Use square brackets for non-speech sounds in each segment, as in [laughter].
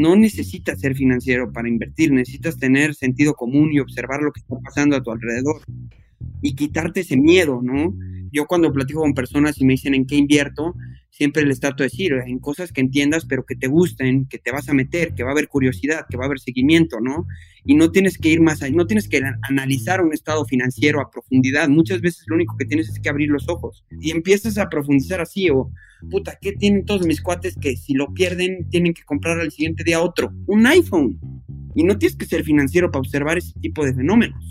no necesitas ser financiero para invertir, necesitas tener sentido común y observar lo que está pasando a tu alrededor y quitarte ese miedo, ¿no? Yo cuando platico con personas y me dicen en qué invierto, siempre les trato de decir en cosas que entiendas, pero que te gusten, que te vas a meter, que va a haber curiosidad, que va a haber seguimiento, ¿no? Y no tienes que ir más allá, no tienes que analizar un estado financiero a profundidad. Muchas veces lo único que tienes es que abrir los ojos y empiezas a profundizar así o, puta, ¿qué tienen todos mis cuates que si lo pierden tienen que comprar al siguiente día otro? Un iPhone. Y no tienes que ser financiero para observar ese tipo de fenómenos.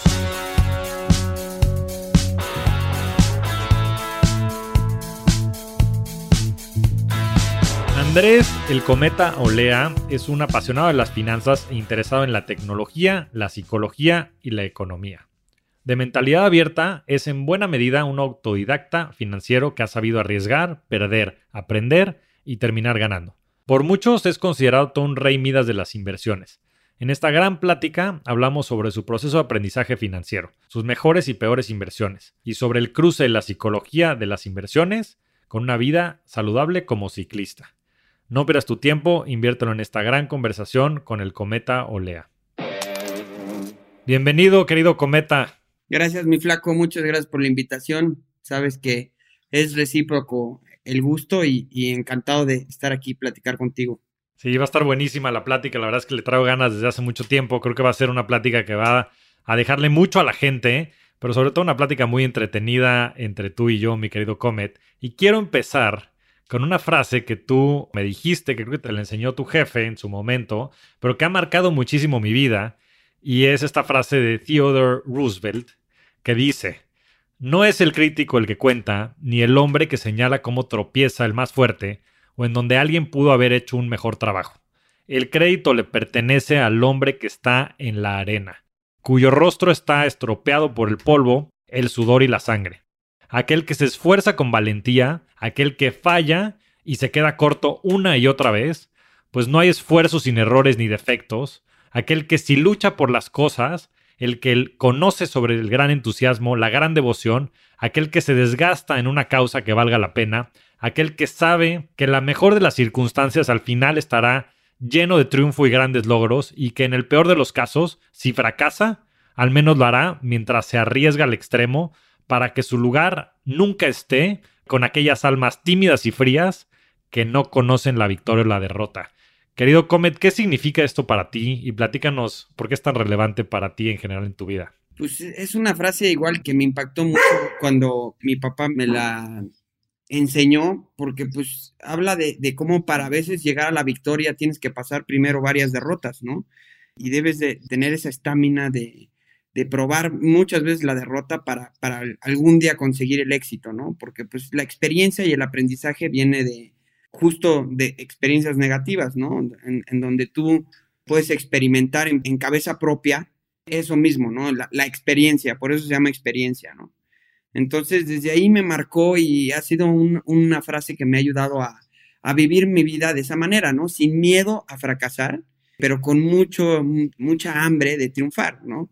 Andrés, el cometa Olea, es un apasionado de las finanzas e interesado en la tecnología, la psicología y la economía. De mentalidad abierta, es en buena medida un autodidacta financiero que ha sabido arriesgar, perder, aprender y terminar ganando. Por muchos es considerado un rey Midas de las inversiones. En esta gran plática hablamos sobre su proceso de aprendizaje financiero, sus mejores y peores inversiones, y sobre el cruce de la psicología de las inversiones con una vida saludable como ciclista. No pierdas tu tiempo, inviértelo en esta gran conversación con el cometa Olea. Bienvenido, querido cometa. Gracias, mi flaco, muchas gracias por la invitación. Sabes que es recíproco el gusto y, encantado de estar aquí y platicar contigo. Sí, va a estar buenísima la plática. La verdad es que le traigo ganas desde hace mucho tiempo. Creo que va a ser una plática que va a dejarle mucho a la gente, pero sobre todo una plática muy entretenida entre tú y yo, mi querido Comet. Y quiero empezar con una frase que tú me dijiste, que creo que te la enseñó tu jefe en su momento, pero que ha marcado muchísimo mi vida, y es esta frase de Theodore Roosevelt, que dice, no es el crítico el que cuenta, ni el hombre que señala cómo tropieza el más fuerte, o en donde alguien pudo haber hecho un mejor trabajo. El crédito le pertenece al hombre que está en la arena, cuyo rostro está estropeado por el polvo, el sudor y la sangre aquel que se esfuerza con valentía, aquel que falla y se queda corto una y otra vez, pues no hay esfuerzo sin errores ni defectos, aquel que si lucha por las cosas, el que conoce sobre el gran entusiasmo, la gran devoción, aquel que se desgasta en una causa que valga la pena, aquel que sabe que la mejor de las circunstancias al final estará lleno de triunfo y grandes logros y que en el peor de los casos, si fracasa, al menos lo hará mientras se arriesga al extremo, para que su lugar nunca esté con aquellas almas tímidas y frías que no conocen la victoria o la derrota. Querido Comet, ¿qué significa esto para ti? Y platícanos por qué es tan relevante para ti en general en tu vida. Pues es una frase igual que me impactó mucho cuando mi papá me la enseñó, porque pues habla de, de cómo para veces llegar a la victoria tienes que pasar primero varias derrotas, ¿no? Y debes de tener esa estamina de, de probar muchas veces la derrota para, para algún día conseguir el éxito, ¿no? Porque pues la experiencia y el aprendizaje viene de justo de experiencias negativas, ¿no? En, donde tú puedes experimentar en, cabeza propia eso mismo, ¿no? La, experiencia, por eso se llama experiencia, ¿no? Entonces, desde ahí me marcó y ha sido una frase que me ha ayudado a, a, vivir mi vida de esa manera, ¿no? Sin miedo a fracasar, pero con mucho, mucha hambre de triunfar, ¿no?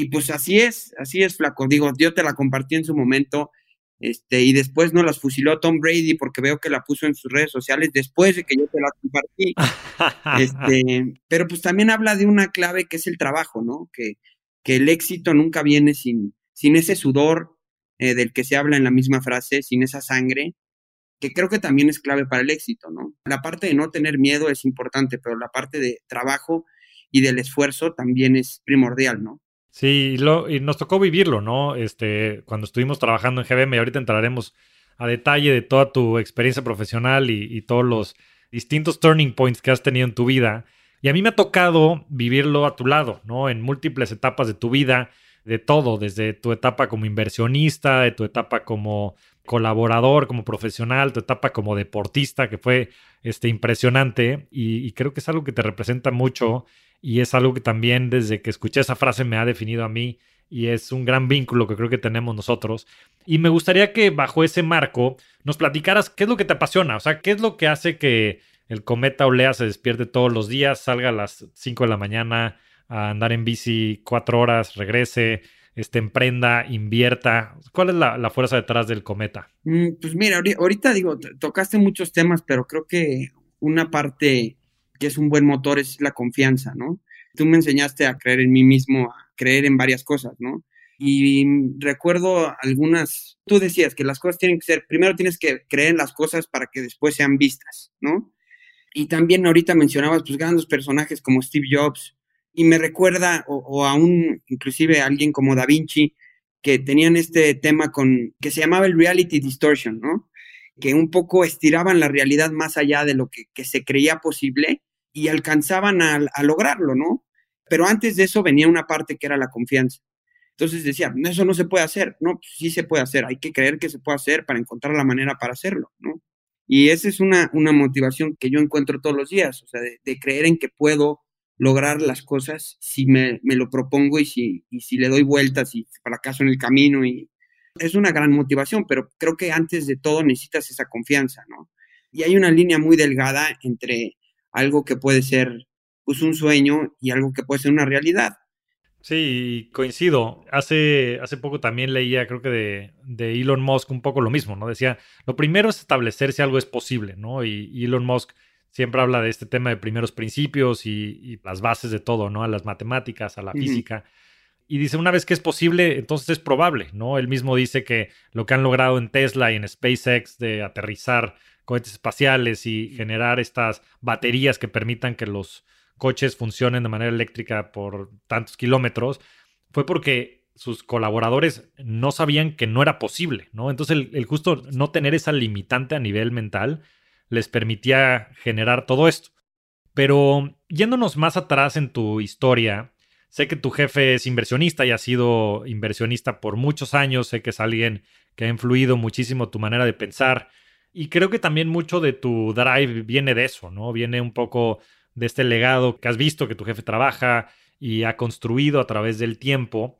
Y pues así es, así es, flaco. Digo, yo te la compartí en su momento, este, y después no las fusiló Tom Brady porque veo que la puso en sus redes sociales después de que yo te la compartí. este, [laughs] pero pues también habla de una clave que es el trabajo, ¿no? Que, que el éxito nunca viene sin, sin ese sudor eh, del que se habla en la misma frase, sin esa sangre, que creo que también es clave para el éxito, ¿no? La parte de no tener miedo es importante, pero la parte de trabajo y del esfuerzo también es primordial, ¿no? Sí, y, nos tocó vivirlo, ¿no? Este, cuando estuvimos trabajando en GBM, y ahorita entraremos a detalle de toda tu experiencia profesional y, todos los distintos turning points que has tenido en tu vida. Y a mí me ha tocado vivirlo a tu lado, ¿no? En múltiples etapas de tu vida, de todo, desde tu etapa como inversionista, de tu etapa como colaborador, como profesional, tu etapa como deportista, que fue este, impresionante y, y creo que es algo que te representa mucho y es algo que también desde que escuché esa frase me ha definido a mí y es un gran vínculo que creo que tenemos nosotros. Y me gustaría que bajo ese marco nos platicaras qué es lo que te apasiona, o sea, qué es lo que hace que el cometa Olea se despierte todos los días, salga a las 5 de la mañana a andar en bici cuatro horas, regrese, este, emprenda, invierta. ¿Cuál es la, fuerza detrás del cometa? Mm, pues mira, ahorita digo, tocaste muchos temas, pero creo que una parte que es un buen motor es la confianza, ¿no? Tú me enseñaste a creer en mí mismo, a creer en varias cosas, ¿no? Y recuerdo algunas, tú decías que las cosas tienen que ser, primero tienes que creer en las cosas para que después sean vistas, ¿no? Y también ahorita mencionabas pues grandes personajes como Steve Jobs, y me recuerda, o, o aún inclusive alguien como Da Vinci, que tenían este tema con, que se llamaba el reality distortion, ¿no? Que un poco estiraban la realidad más allá de lo que, que se creía posible y alcanzaban a, lograrlo, ¿no? Pero antes de eso venía una parte que era la confianza. Entonces decía, eso no se puede hacer, no, pues sí se puede hacer, hay que creer que se puede hacer para encontrar la manera para hacerlo, ¿no? Y esa es una, motivación que yo encuentro todos los días, o sea, de, creer en que puedo lograr las cosas si me, lo propongo y si, y si le doy vueltas y fracaso en el camino. Y es una gran motivación, pero creo que antes de todo necesitas esa confianza, ¿no? Y hay una línea muy delgada entre algo que puede ser pues, un sueño y algo que puede ser una realidad. Sí, coincido. Hace, hace poco también leía, creo que de, de, Elon Musk, un poco lo mismo, ¿no? Decía, lo primero es establecer si algo es posible, ¿no? Y Elon Musk siempre habla de este tema de primeros principios y, las bases de todo, ¿no? A las matemáticas, a la física. Y dice, una vez que es posible, entonces es probable, ¿no? Él mismo dice que lo que han logrado en Tesla y en SpaceX de aterrizar cohetes espaciales y generar estas baterías que permitan que los coches funcionen de manera eléctrica por tantos kilómetros, fue porque sus colaboradores no sabían que no era posible, ¿no? Entonces el, el justo no tener esa limitante a nivel mental les permitía generar todo esto. Pero yéndonos más atrás en tu historia, sé que tu jefe es inversionista y ha sido inversionista por muchos años, sé que es alguien que ha influido muchísimo tu manera de pensar y creo que también mucho de tu drive viene de eso, ¿no? Viene un poco de este legado que has visto que tu jefe trabaja y ha construido a través del tiempo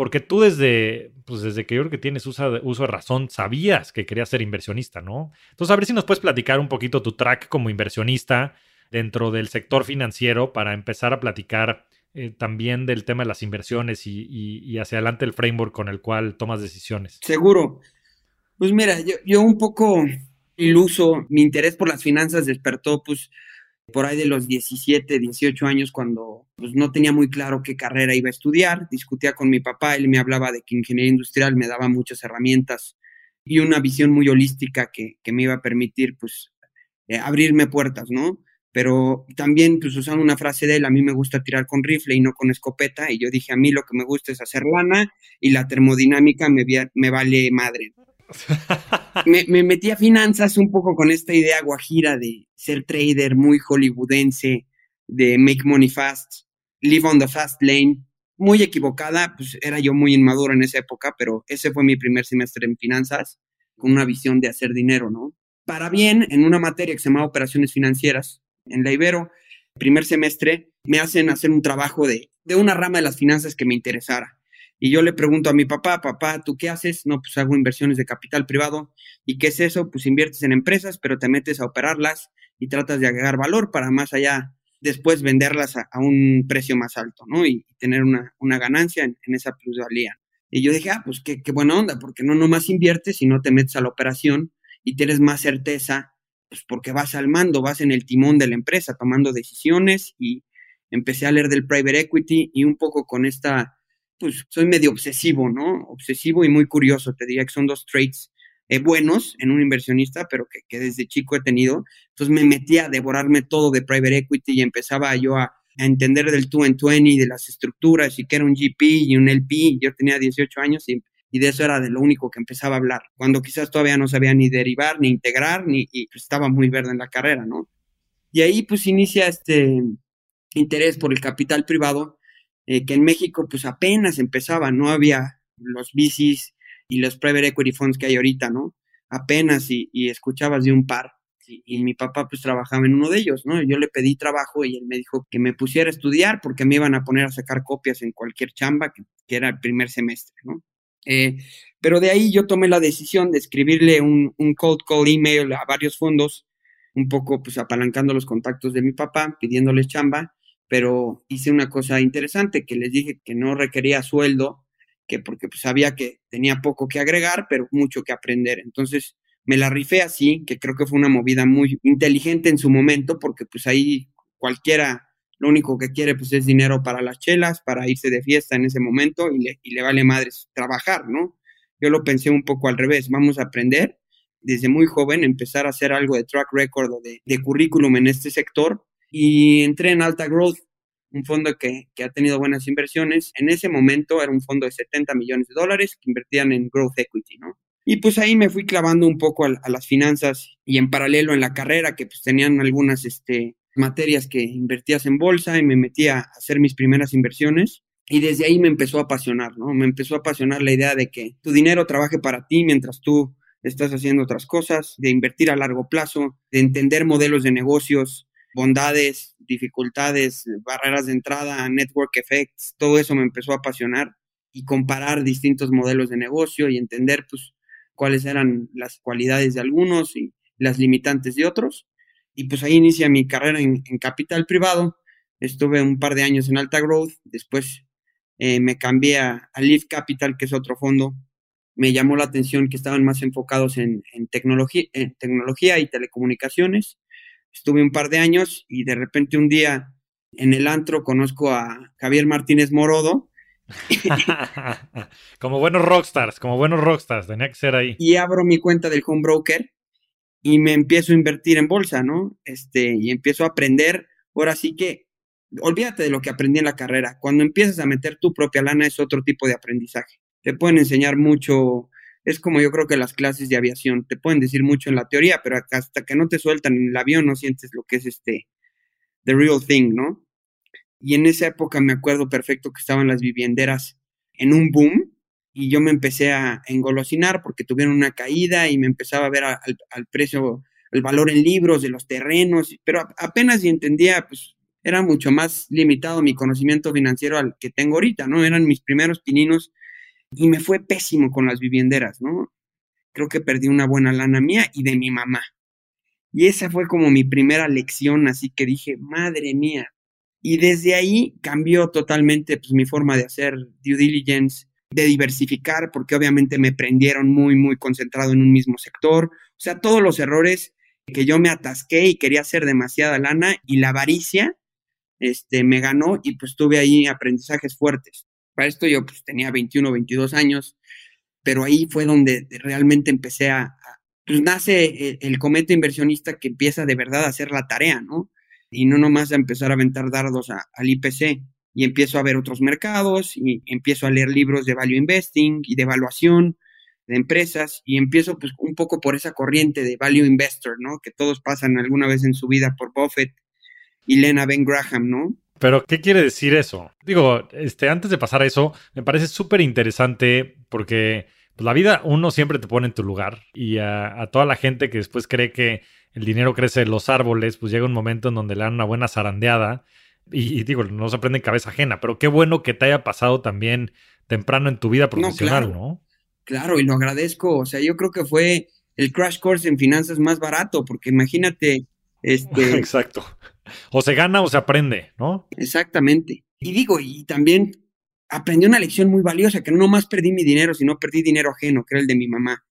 porque tú desde, pues desde que yo creo que tienes uso de, uso de razón, sabías que querías ser inversionista, ¿no? Entonces, a ver si nos puedes platicar un poquito tu track como inversionista dentro del sector financiero para empezar a platicar eh, también del tema de las inversiones y, y, hacia adelante el framework con el cual tomas decisiones. Seguro. Pues mira, yo, yo un poco iluso, mi interés por las finanzas despertó pues por ahí de los 17, 18 años, cuando pues, no tenía muy claro qué carrera iba a estudiar, discutía con mi papá, él me hablaba de que ingeniería industrial me daba muchas herramientas y una visión muy holística que, me iba a permitir, pues, eh, abrirme puertas, ¿no? Pero también, pues, usando una frase de él, a mí me gusta tirar con rifle y no con escopeta, y yo dije, a mí lo que me gusta es hacer lana y la termodinámica me, me vale madre me, metí a finanzas un poco con esta idea guajira de ser trader muy hollywoodense, de make money fast, live on the fast lane. Muy equivocada, pues era yo muy inmaduro en esa época, pero ese fue mi primer semestre en finanzas, con una visión de hacer dinero, ¿no? Para bien, en una materia que se llama operaciones financieras, en la Ibero, primer semestre, me hacen hacer un trabajo de, de una rama de las finanzas que me interesara. Y yo le pregunto a mi papá, papá, ¿tú qué haces? No, pues hago inversiones de capital privado. ¿Y qué es eso? Pues inviertes en empresas, pero te metes a operarlas y tratas de agregar valor para más allá después venderlas a, un precio más alto, ¿no? Y, tener una, ganancia en, esa plusvalía. Y yo dije, ah, pues qué, qué buena onda, porque no nomás inviertes y no te metes a la operación y tienes más certeza, pues porque vas al mando, vas en el timón de la empresa tomando decisiones y empecé a leer del private equity y un poco con esta pues soy medio obsesivo, ¿no? Obsesivo y muy curioso, te diría que son dos traits eh, buenos en un inversionista, pero que, desde chico he tenido. Entonces me metí a devorarme todo de private equity y empezaba yo a, entender del 2 en 20, de las estructuras y que era un GP y un LP. Yo tenía 18 años y, de eso era de lo único que empezaba a hablar, cuando quizás todavía no sabía ni derivar, ni integrar, ni y pues, estaba muy verde en la carrera, ¿no? Y ahí pues inicia este interés por el capital privado eh, que en México pues apenas empezaba, no había los bicis y los private equity funds que hay ahorita, ¿no? Apenas y, escuchabas de un par. y, mi papá pues trabajaba en uno de ellos, ¿no? Yo le pedí trabajo y él me dijo que me pusiera a estudiar porque me iban a poner a sacar copias en cualquier chamba que, que era el primer semestre, ¿no? Eh, pero de ahí yo tomé la decisión de escribirle un, un, cold call email a varios fondos, un poco pues apalancando los contactos de mi papá, pidiéndoles chamba, pero hice una cosa interesante que les dije que no requería sueldo, que porque pues, sabía que tenía poco que agregar, pero mucho que aprender. Entonces me la rifé así, que creo que fue una movida muy inteligente en su momento, porque pues ahí cualquiera lo único que quiere pues es dinero para las chelas, para irse de fiesta en ese momento y le, y le vale madres trabajar, ¿no? Yo lo pensé un poco al revés, vamos a aprender desde muy joven, empezar a hacer algo de track record o de, de currículum en este sector y entré en Alta Growth, un fondo que, que, ha tenido buenas inversiones. En ese momento era un fondo de 70 millones de dólares que invertían en growth equity, ¿no? Y pues ahí me fui clavando un poco a, las finanzas y en paralelo en la carrera que pues tenían algunas este, materias que invertías en bolsa y me metí a hacer mis primeras inversiones. Y desde ahí me empezó a apasionar, ¿no? Me empezó a apasionar la idea de que tu dinero trabaje para ti mientras tú estás haciendo otras cosas, de invertir a largo plazo, de entender modelos de negocios, bondades, dificultades, barreras de entrada, network effects, todo eso me empezó a apasionar y comparar distintos modelos de negocio y entender pues cuáles eran las cualidades de algunos y las limitantes de otros. Y pues ahí inicia mi carrera en, capital privado. Estuve un par de años en Alta Growth, después eh, me cambié a, Leaf Capital, que es otro fondo. Me llamó la atención que estaban más enfocados en, en, tecnología, en tecnología y telecomunicaciones. Estuve un par de años y de repente un día en el antro conozco a Javier Martínez Morodo. [laughs] como buenos rockstars, como buenos rockstars, tenía que ser ahí. Y abro mi cuenta del home broker y me empiezo a invertir en bolsa, ¿no? Este, y empiezo a aprender. Ahora sí que, olvídate de lo que aprendí en la carrera. Cuando empiezas a meter tu propia lana es otro tipo de aprendizaje. Te pueden enseñar mucho, es como yo creo que las clases de aviación, te pueden decir mucho en la teoría, pero hasta que no te sueltan en el avión no sientes lo que es este, the real thing, ¿no? Y en esa época me acuerdo perfecto que estaban las vivienderas en un boom, y yo me empecé a engolosinar porque tuvieron una caída y me empezaba a ver al, precio, el valor en libros de los terrenos, pero apenas entendía, pues era mucho más limitado mi conocimiento financiero al que tengo ahorita, ¿no? Eran mis primeros pininos y me fue pésimo con las vivienderas, ¿no? Creo que perdí una buena lana mía y de mi mamá. Y esa fue como mi primera lección, así que dije, madre mía. Y desde ahí cambió totalmente pues, mi forma de hacer due diligence, de diversificar, porque obviamente me prendieron muy, muy concentrado en un mismo sector. O sea, todos los errores que yo me atasqué y quería hacer demasiada lana y la avaricia este, me ganó y pues tuve ahí aprendizajes fuertes. Esto yo pues tenía 21, 22 años, pero ahí fue donde realmente empecé a, a pues nace el, el cometa inversionista que empieza de verdad a hacer la tarea, ¿no? Y no nomás a empezar a aventar dardos a, al IPC y empiezo a ver otros mercados y empiezo a leer libros de value investing y de evaluación de empresas y empiezo pues un poco por esa corriente de value investor, ¿no? Que todos pasan alguna vez en su vida por Buffett y Lena Ben Graham, ¿no? Pero, ¿qué quiere decir eso? Digo, este, antes de pasar a eso, me parece súper interesante porque pues, la vida uno siempre te pone en tu lugar y a, a, toda la gente que después cree que el dinero crece en los árboles, pues llega un momento en donde le dan una buena zarandeada y, y, digo, no se aprende en cabeza ajena, pero qué bueno que te haya pasado también temprano en tu vida profesional, ¿no? Claro, ¿no? claro y lo agradezco. O sea, yo creo que fue el crash course en finanzas más barato, porque imagínate. Este... [laughs] Exacto. O se gana o se aprende, ¿no? Exactamente. Y digo, y también aprendí una lección muy valiosa, que no nomás perdí mi dinero, sino perdí dinero ajeno, que era el de mi mamá.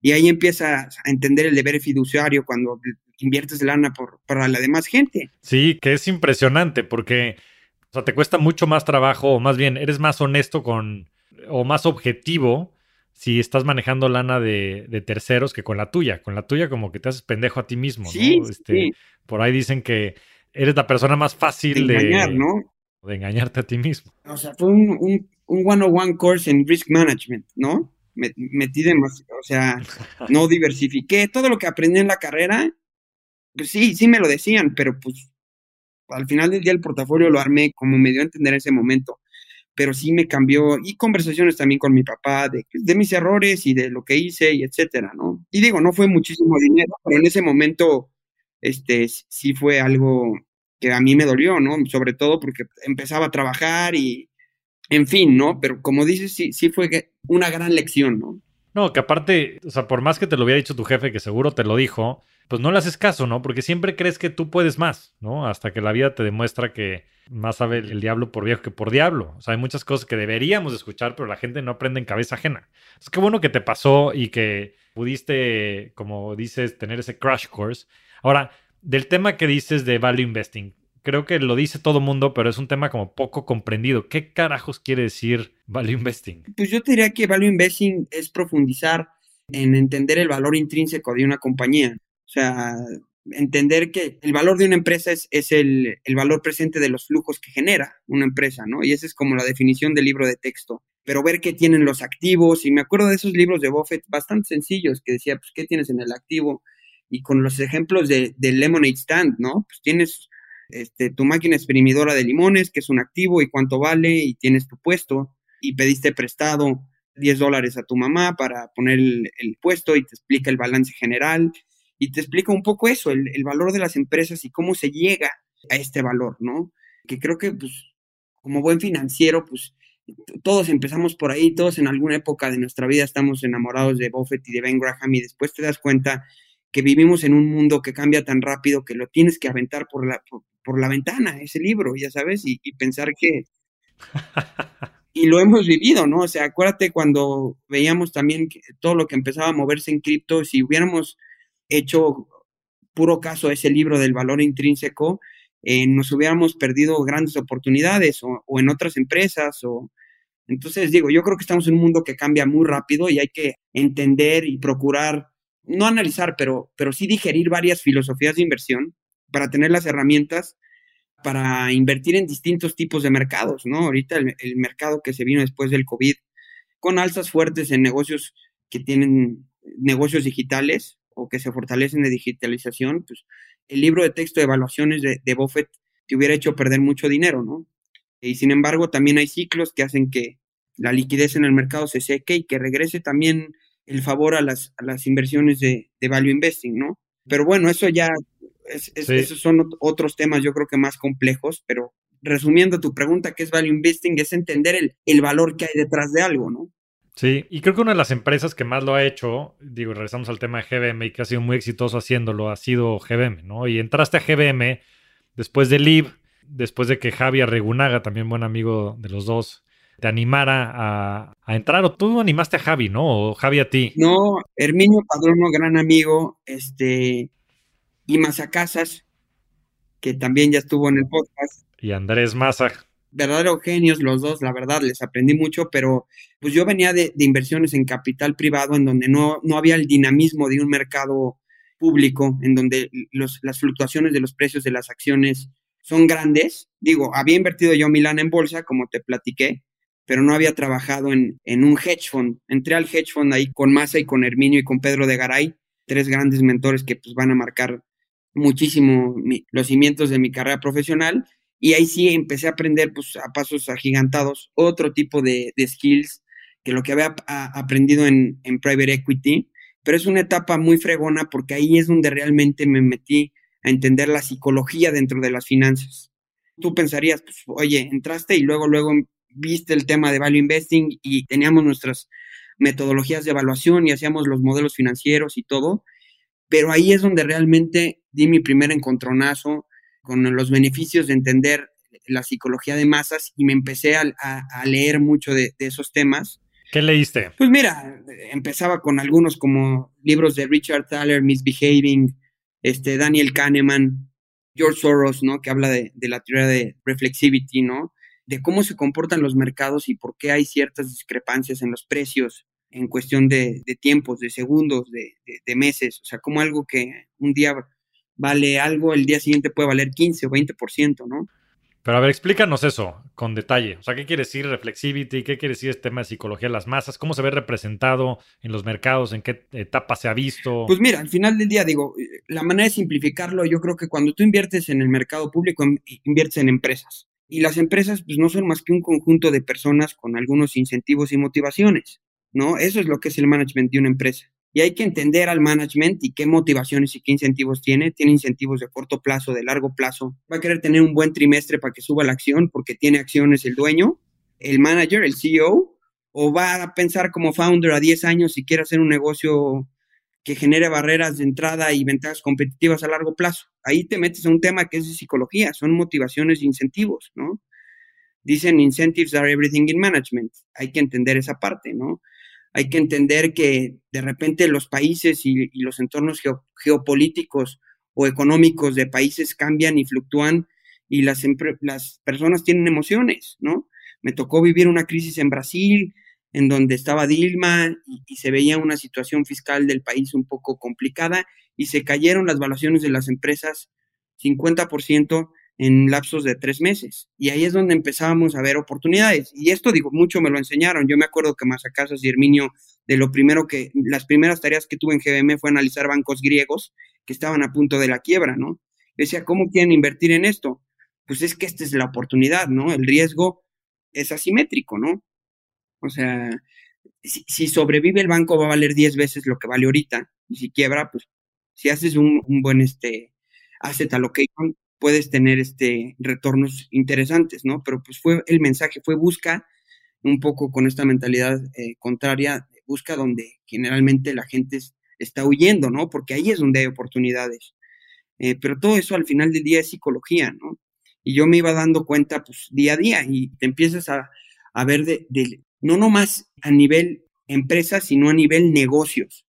Y ahí empiezas a entender el deber fiduciario cuando inviertes lana por, para la demás gente. Sí, que es impresionante porque o sea, te cuesta mucho más trabajo, o más bien, eres más honesto con, o más objetivo si estás manejando lana de, de terceros que con la tuya. Con la tuya como que te haces pendejo a ti mismo, sí, ¿no? Este, sí. Por ahí dicen que eres la persona más fácil de, engañar, de, ¿no? de engañarte a ti mismo. O sea, fue un, un, un one-on-one course en risk management, ¿no? Me, metí demasiado, o sea, no [laughs] diversifiqué. Todo lo que aprendí en la carrera, pues sí, sí me lo decían, pero pues al final del día el portafolio lo armé como me dio a entender en ese momento. Pero sí me cambió, y conversaciones también con mi papá de, de mis errores y de lo que hice y etcétera, ¿no? Y digo, no fue muchísimo dinero, pero en ese momento este, sí fue algo que a mí me dolió, ¿no? Sobre todo porque empezaba a trabajar y, en fin, ¿no? Pero como dices, sí, sí fue una gran lección, ¿no? No, que aparte, o sea, por más que te lo hubiera dicho tu jefe, que seguro te lo dijo, pues no le haces caso, ¿no? Porque siempre crees que tú puedes más, ¿no? Hasta que la vida te demuestra que más sabe el, diablo por viejo que por diablo. O sea, hay muchas cosas que deberíamos escuchar, pero la gente no aprende en cabeza ajena. Es que bueno que te pasó y que pudiste, como dices, tener ese crash course. Ahora, del tema que dices de value investing, creo que lo dice todo mundo, pero es un tema como poco comprendido. ¿Qué carajos quiere decir value investing? Pues yo te diría que value investing es profundizar en entender el valor intrínseco de una compañía. O sea, entender que el valor de una empresa es, el, el, valor presente de los flujos que genera una empresa, ¿no? Y esa es como la definición del libro de texto. Pero ver qué tienen los activos, y me acuerdo de esos libros de Buffett bastante sencillos, que decía, pues, ¿qué tienes en el activo? Y con los ejemplos de, de Lemonade Stand, ¿no? Pues tienes este, tu máquina exprimidora de limones, que es un activo y cuánto vale, y tienes tu puesto, y pediste prestado 10 dólares a tu mamá para poner el, puesto y te explica el balance general y te explica un poco eso, el, valor de las empresas y cómo se llega a este valor, ¿no? Que creo que, pues, como buen financiero, pues, todos empezamos por ahí, todos en alguna época de nuestra vida estamos enamorados de Buffett y de Ben Graham y después te das cuenta que vivimos en un mundo que cambia tan rápido que lo tienes que aventar por la, por, la ventana, ese libro, ya sabes, y, y pensar que... [laughs] y lo hemos vivido, ¿no? O sea, acuérdate cuando veíamos también todo lo que empezaba a moverse en cripto, si hubiéramos hecho puro caso a ese libro del valor intrínseco, eh, nos hubiéramos perdido grandes oportunidades o, o, en otras empresas. O... Entonces, digo, yo creo que estamos en un mundo que cambia muy rápido y hay que entender y procurar no analizar, pero, pero sí digerir varias filosofías de inversión para tener las herramientas para invertir en distintos tipos de mercados, ¿no? Ahorita el, mercado que se vino después del COVID, con alzas fuertes en negocios que tienen negocios digitales o que se fortalecen de digitalización, pues el libro de texto de evaluaciones de, de Buffett te hubiera hecho perder mucho dinero, ¿no? Y sin embargo, también hay ciclos que hacen que la liquidez en el mercado se seque y que regrese también el favor a las, a las inversiones de, de, value investing, ¿no? Pero bueno, eso ya, es, esos son otros temas yo creo que más complejos, pero resumiendo tu pregunta, ¿qué es value investing? Es entender el, el valor que hay detrás de algo, ¿no? Sí, y creo que una de las empresas que más lo ha hecho, digo, regresamos al tema de GBM y que ha sido muy exitoso haciéndolo, ha sido GBM, ¿no? Y entraste a GBM después de Live, después de que Javier Regunaga, también buen amigo de los dos, te animara a, entrar. O tú animaste a Javi, ¿no? O Javi a ti. No, Herminio Padrono, gran amigo, este, y Casas, que también ya estuvo en el podcast. Y Andrés Maza. Verdaderos genios los dos, la verdad, les aprendí mucho, pero pues yo venía de, inversiones en capital privado en donde no, no había el dinamismo de un mercado público, en donde los, las fluctuaciones de los precios de las acciones son grandes. Digo, había invertido yo Milán en bolsa, como te platiqué, pero no había trabajado en, en, un hedge fund. Entré al hedge fund ahí con Massa y con Herminio y con Pedro de Garay, tres grandes mentores que pues, van a marcar muchísimo los cimientos de mi carrera profesional. Y ahí sí empecé a aprender pues, a pasos agigantados otro tipo de, de skills que lo que había aprendido en, en private equity. Pero es una etapa muy fregona porque ahí es donde realmente me metí a entender la psicología dentro de las finanzas. Tú pensarías, pues, oye, entraste y luego, luego viste el tema de value investing y teníamos nuestras metodologías de evaluación y hacíamos los modelos financieros y todo, pero ahí es donde realmente di mi primer encontronazo con los beneficios de entender la psicología de masas y me empecé a, leer mucho de, esos temas. ¿Qué leíste? Pues mira, empezaba con algunos como libros de Richard Thaler, Misbehaving, este, Daniel Kahneman, George Soros, ¿no? Que habla de, de la teoría de reflexivity, ¿no? De cómo se comportan los mercados y por qué hay ciertas discrepancias en los precios en cuestión de, tiempos, de segundos, de, meses. O sea, como algo que un día vale algo, el día siguiente puede valer 15 o 20%, ¿no? Pero a ver, explícanos eso con detalle. O sea, ¿qué quiere decir reflexivity? ¿Qué quiere decir este tema de psicología de las masas? ¿Cómo se ve representado en los mercados? ¿En qué etapa se ha visto? Pues mira, al final del día, digo, la manera de simplificarlo, yo creo que cuando tú inviertes en el mercado público, inviertes en empresas. Y las empresas pues no son más que un conjunto de personas con algunos incentivos y motivaciones, ¿no? Eso es lo que es el management de una empresa. Y hay que entender al management y qué motivaciones y qué incentivos tiene. Tiene incentivos de corto plazo, de largo plazo. Va a querer tener un buen trimestre para que suba la acción porque tiene acciones el dueño, el manager, el CEO, o va a pensar como founder a 10 años si quiere hacer un negocio que genere barreras de entrada y ventajas competitivas a largo plazo. Ahí te metes a un tema que es de psicología, son motivaciones e incentivos, ¿no? Dicen incentives are everything in management. Hay que entender esa parte, ¿no? hay que entender que de repente los países y, los entornos geopolíticos o económicos de países cambian y fluctúan y las, las personas tienen emociones, ¿no? Me tocó vivir una crisis en Brasil, en donde estaba Dilma y, se veía una situación fiscal del país un poco complicada y se cayeron las valuaciones de las empresas 50% en lapsos de tres meses. Y ahí es donde empezábamos a ver oportunidades. Y esto, digo, mucho me lo enseñaron. Yo me acuerdo que Masacasas y Herminio, de lo primero que, las primeras tareas que tuve en GBM fue analizar bancos griegos que estaban a punto de la quiebra, ¿no? decía, ¿cómo quieren invertir en esto? Pues es que esta es la oportunidad, ¿no? El riesgo es asimétrico, ¿no? O sea, si, sobrevive el banco va a valer 10 veces lo que vale ahorita. Y si quiebra, pues si haces un, buen este, asset allocation, puedes tener este, retornos interesantes, ¿no? Pero pues fue el mensaje, fue busca un poco con esta mentalidad eh, contraria, busca donde generalmente la gente está huyendo, ¿no? Porque ahí es donde hay oportunidades. Eh, pero todo eso al final del día es psicología, ¿no? Y yo me iba dando cuenta, pues, día a día y te empiezas a, a ver de, de, no nomás a nivel empresa, sino a nivel negocios.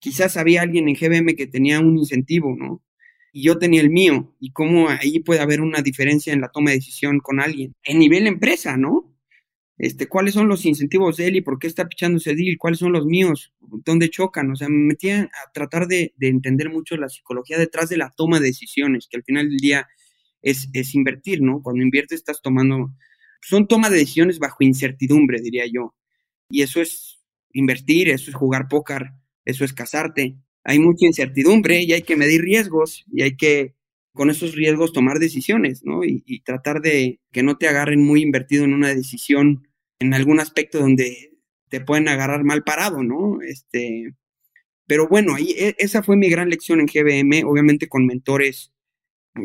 Quizás había alguien en GBM que tenía un incentivo, ¿no? y yo tenía el mío, y cómo ahí puede haber una diferencia en la toma de decisión con alguien. En nivel empresa, ¿no? Este, ¿Cuáles son los incentivos de él y por qué está pichando ese deal? ¿Cuáles son los míos? ¿Dónde chocan? O sea, me metía a tratar de, entender mucho la psicología detrás de la toma de decisiones, que al final del día es, es invertir, ¿no? Cuando inviertes estás tomando, son toma de decisiones bajo incertidumbre, diría yo. Y eso es invertir, eso es jugar póker, eso es casarte, hay mucha incertidumbre y hay que medir riesgos y hay que con esos riesgos tomar decisiones, ¿no? Y, tratar de que no te agarren muy invertido en una decisión en algún aspecto donde te pueden agarrar mal parado, ¿no? Este, pero bueno, ahí e, esa fue mi gran lección en GBM, obviamente con mentores.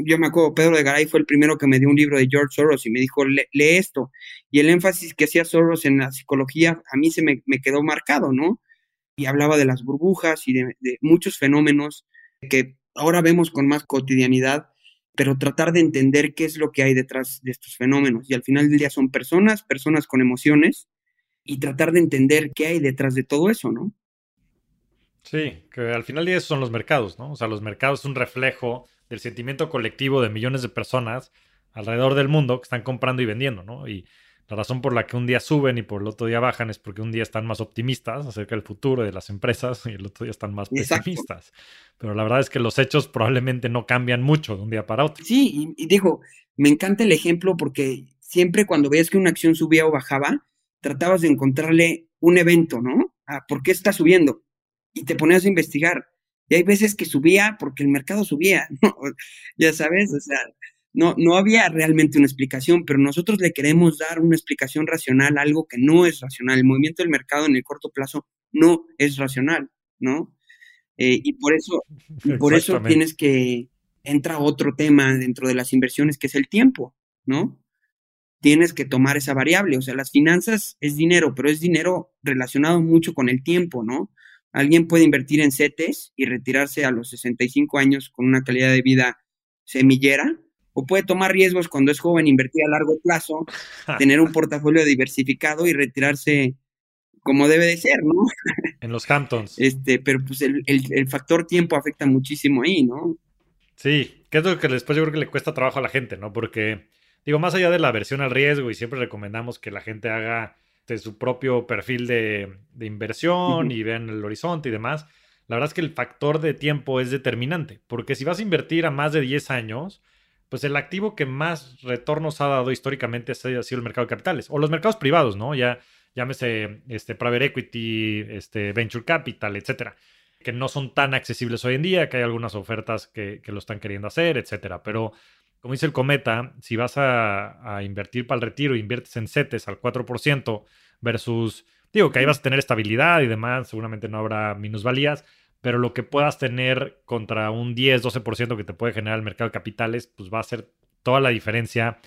Yo me acuerdo, Pedro de Garay fue el primero que me dio un libro de George Soros y me dijo, lee, esto. Y el énfasis que hacía Soros en la psicología a mí se me, me quedó marcado, ¿no? y hablaba de las burbujas y de, muchos fenómenos que ahora vemos con más cotidianidad, pero tratar de entender qué es lo que hay detrás de estos fenómenos. Y al final del día son personas, personas con emociones, y tratar de entender qué hay detrás de todo eso, ¿no? Sí, que al final del día son los mercados, ¿no? O sea, los mercados son un reflejo del sentimiento colectivo de millones de personas alrededor del mundo que están comprando y vendiendo, ¿no? Y la razón por la que un día suben y por el otro día bajan es porque un día están más optimistas acerca del futuro de las empresas y el otro día están más pesimistas. Pero la verdad es que los hechos probablemente no cambian mucho de un día para otro. Sí, y, dijo, me encanta el ejemplo porque siempre cuando veías que una acción subía o bajaba, tratabas de encontrarle un evento, ¿no? Ah, ¿Por qué está subiendo? Y te ponías a investigar. Y hay veces que subía porque el mercado subía, [laughs] ¿no? Ya sabes, o sea, no, no había realmente una explicación, pero nosotros le queremos dar una explicación racional a algo que no es racional. El movimiento del mercado en el corto plazo no es racional, ¿no? Eh, y por eso, por eso tienes que entra otro tema dentro de las inversiones que es el tiempo, ¿no? Tienes que tomar esa variable, o sea, las finanzas es dinero, pero es dinero relacionado mucho con el tiempo, ¿no? Alguien puede invertir en CETES y retirarse a los 65 años con una calidad de vida semillera, o puede tomar riesgos cuando es joven, invertir a largo plazo, [laughs] tener un portafolio diversificado y retirarse como debe de ser, ¿no? [laughs] En los Hamptons. Este, pero pues el, factor tiempo afecta muchísimo ahí, ¿no? Sí, que es lo que después yo creo que le cuesta trabajo a la gente, ¿no? Porque, digo, más allá de la aversión al riesgo, y siempre recomendamos que la gente haga de su propio perfil de, inversión y vean el horizonte y demás, la verdad es que el factor de tiempo es determinante, porque si vas a invertir a más de 10 años, pues el activo que más retornos ha dado históricamente ha sido el mercado de capitales o los mercados privados, ¿no? Ya llámese este private equity, este venture capital, etcétera, que no son tan accesibles hoy en día, que hay algunas ofertas que, lo están queriendo hacer, etcétera. Pero como dice el Cometa, si vas a, invertir para el retiro, inviertes en CETES al 4% versus Digo que ahí vas a tener estabilidad y demás, seguramente no habrá minusvalías, pero lo que puedas tener contra un 10, 12% que te puede generar el mercado de capitales, pues va a ser toda la diferencia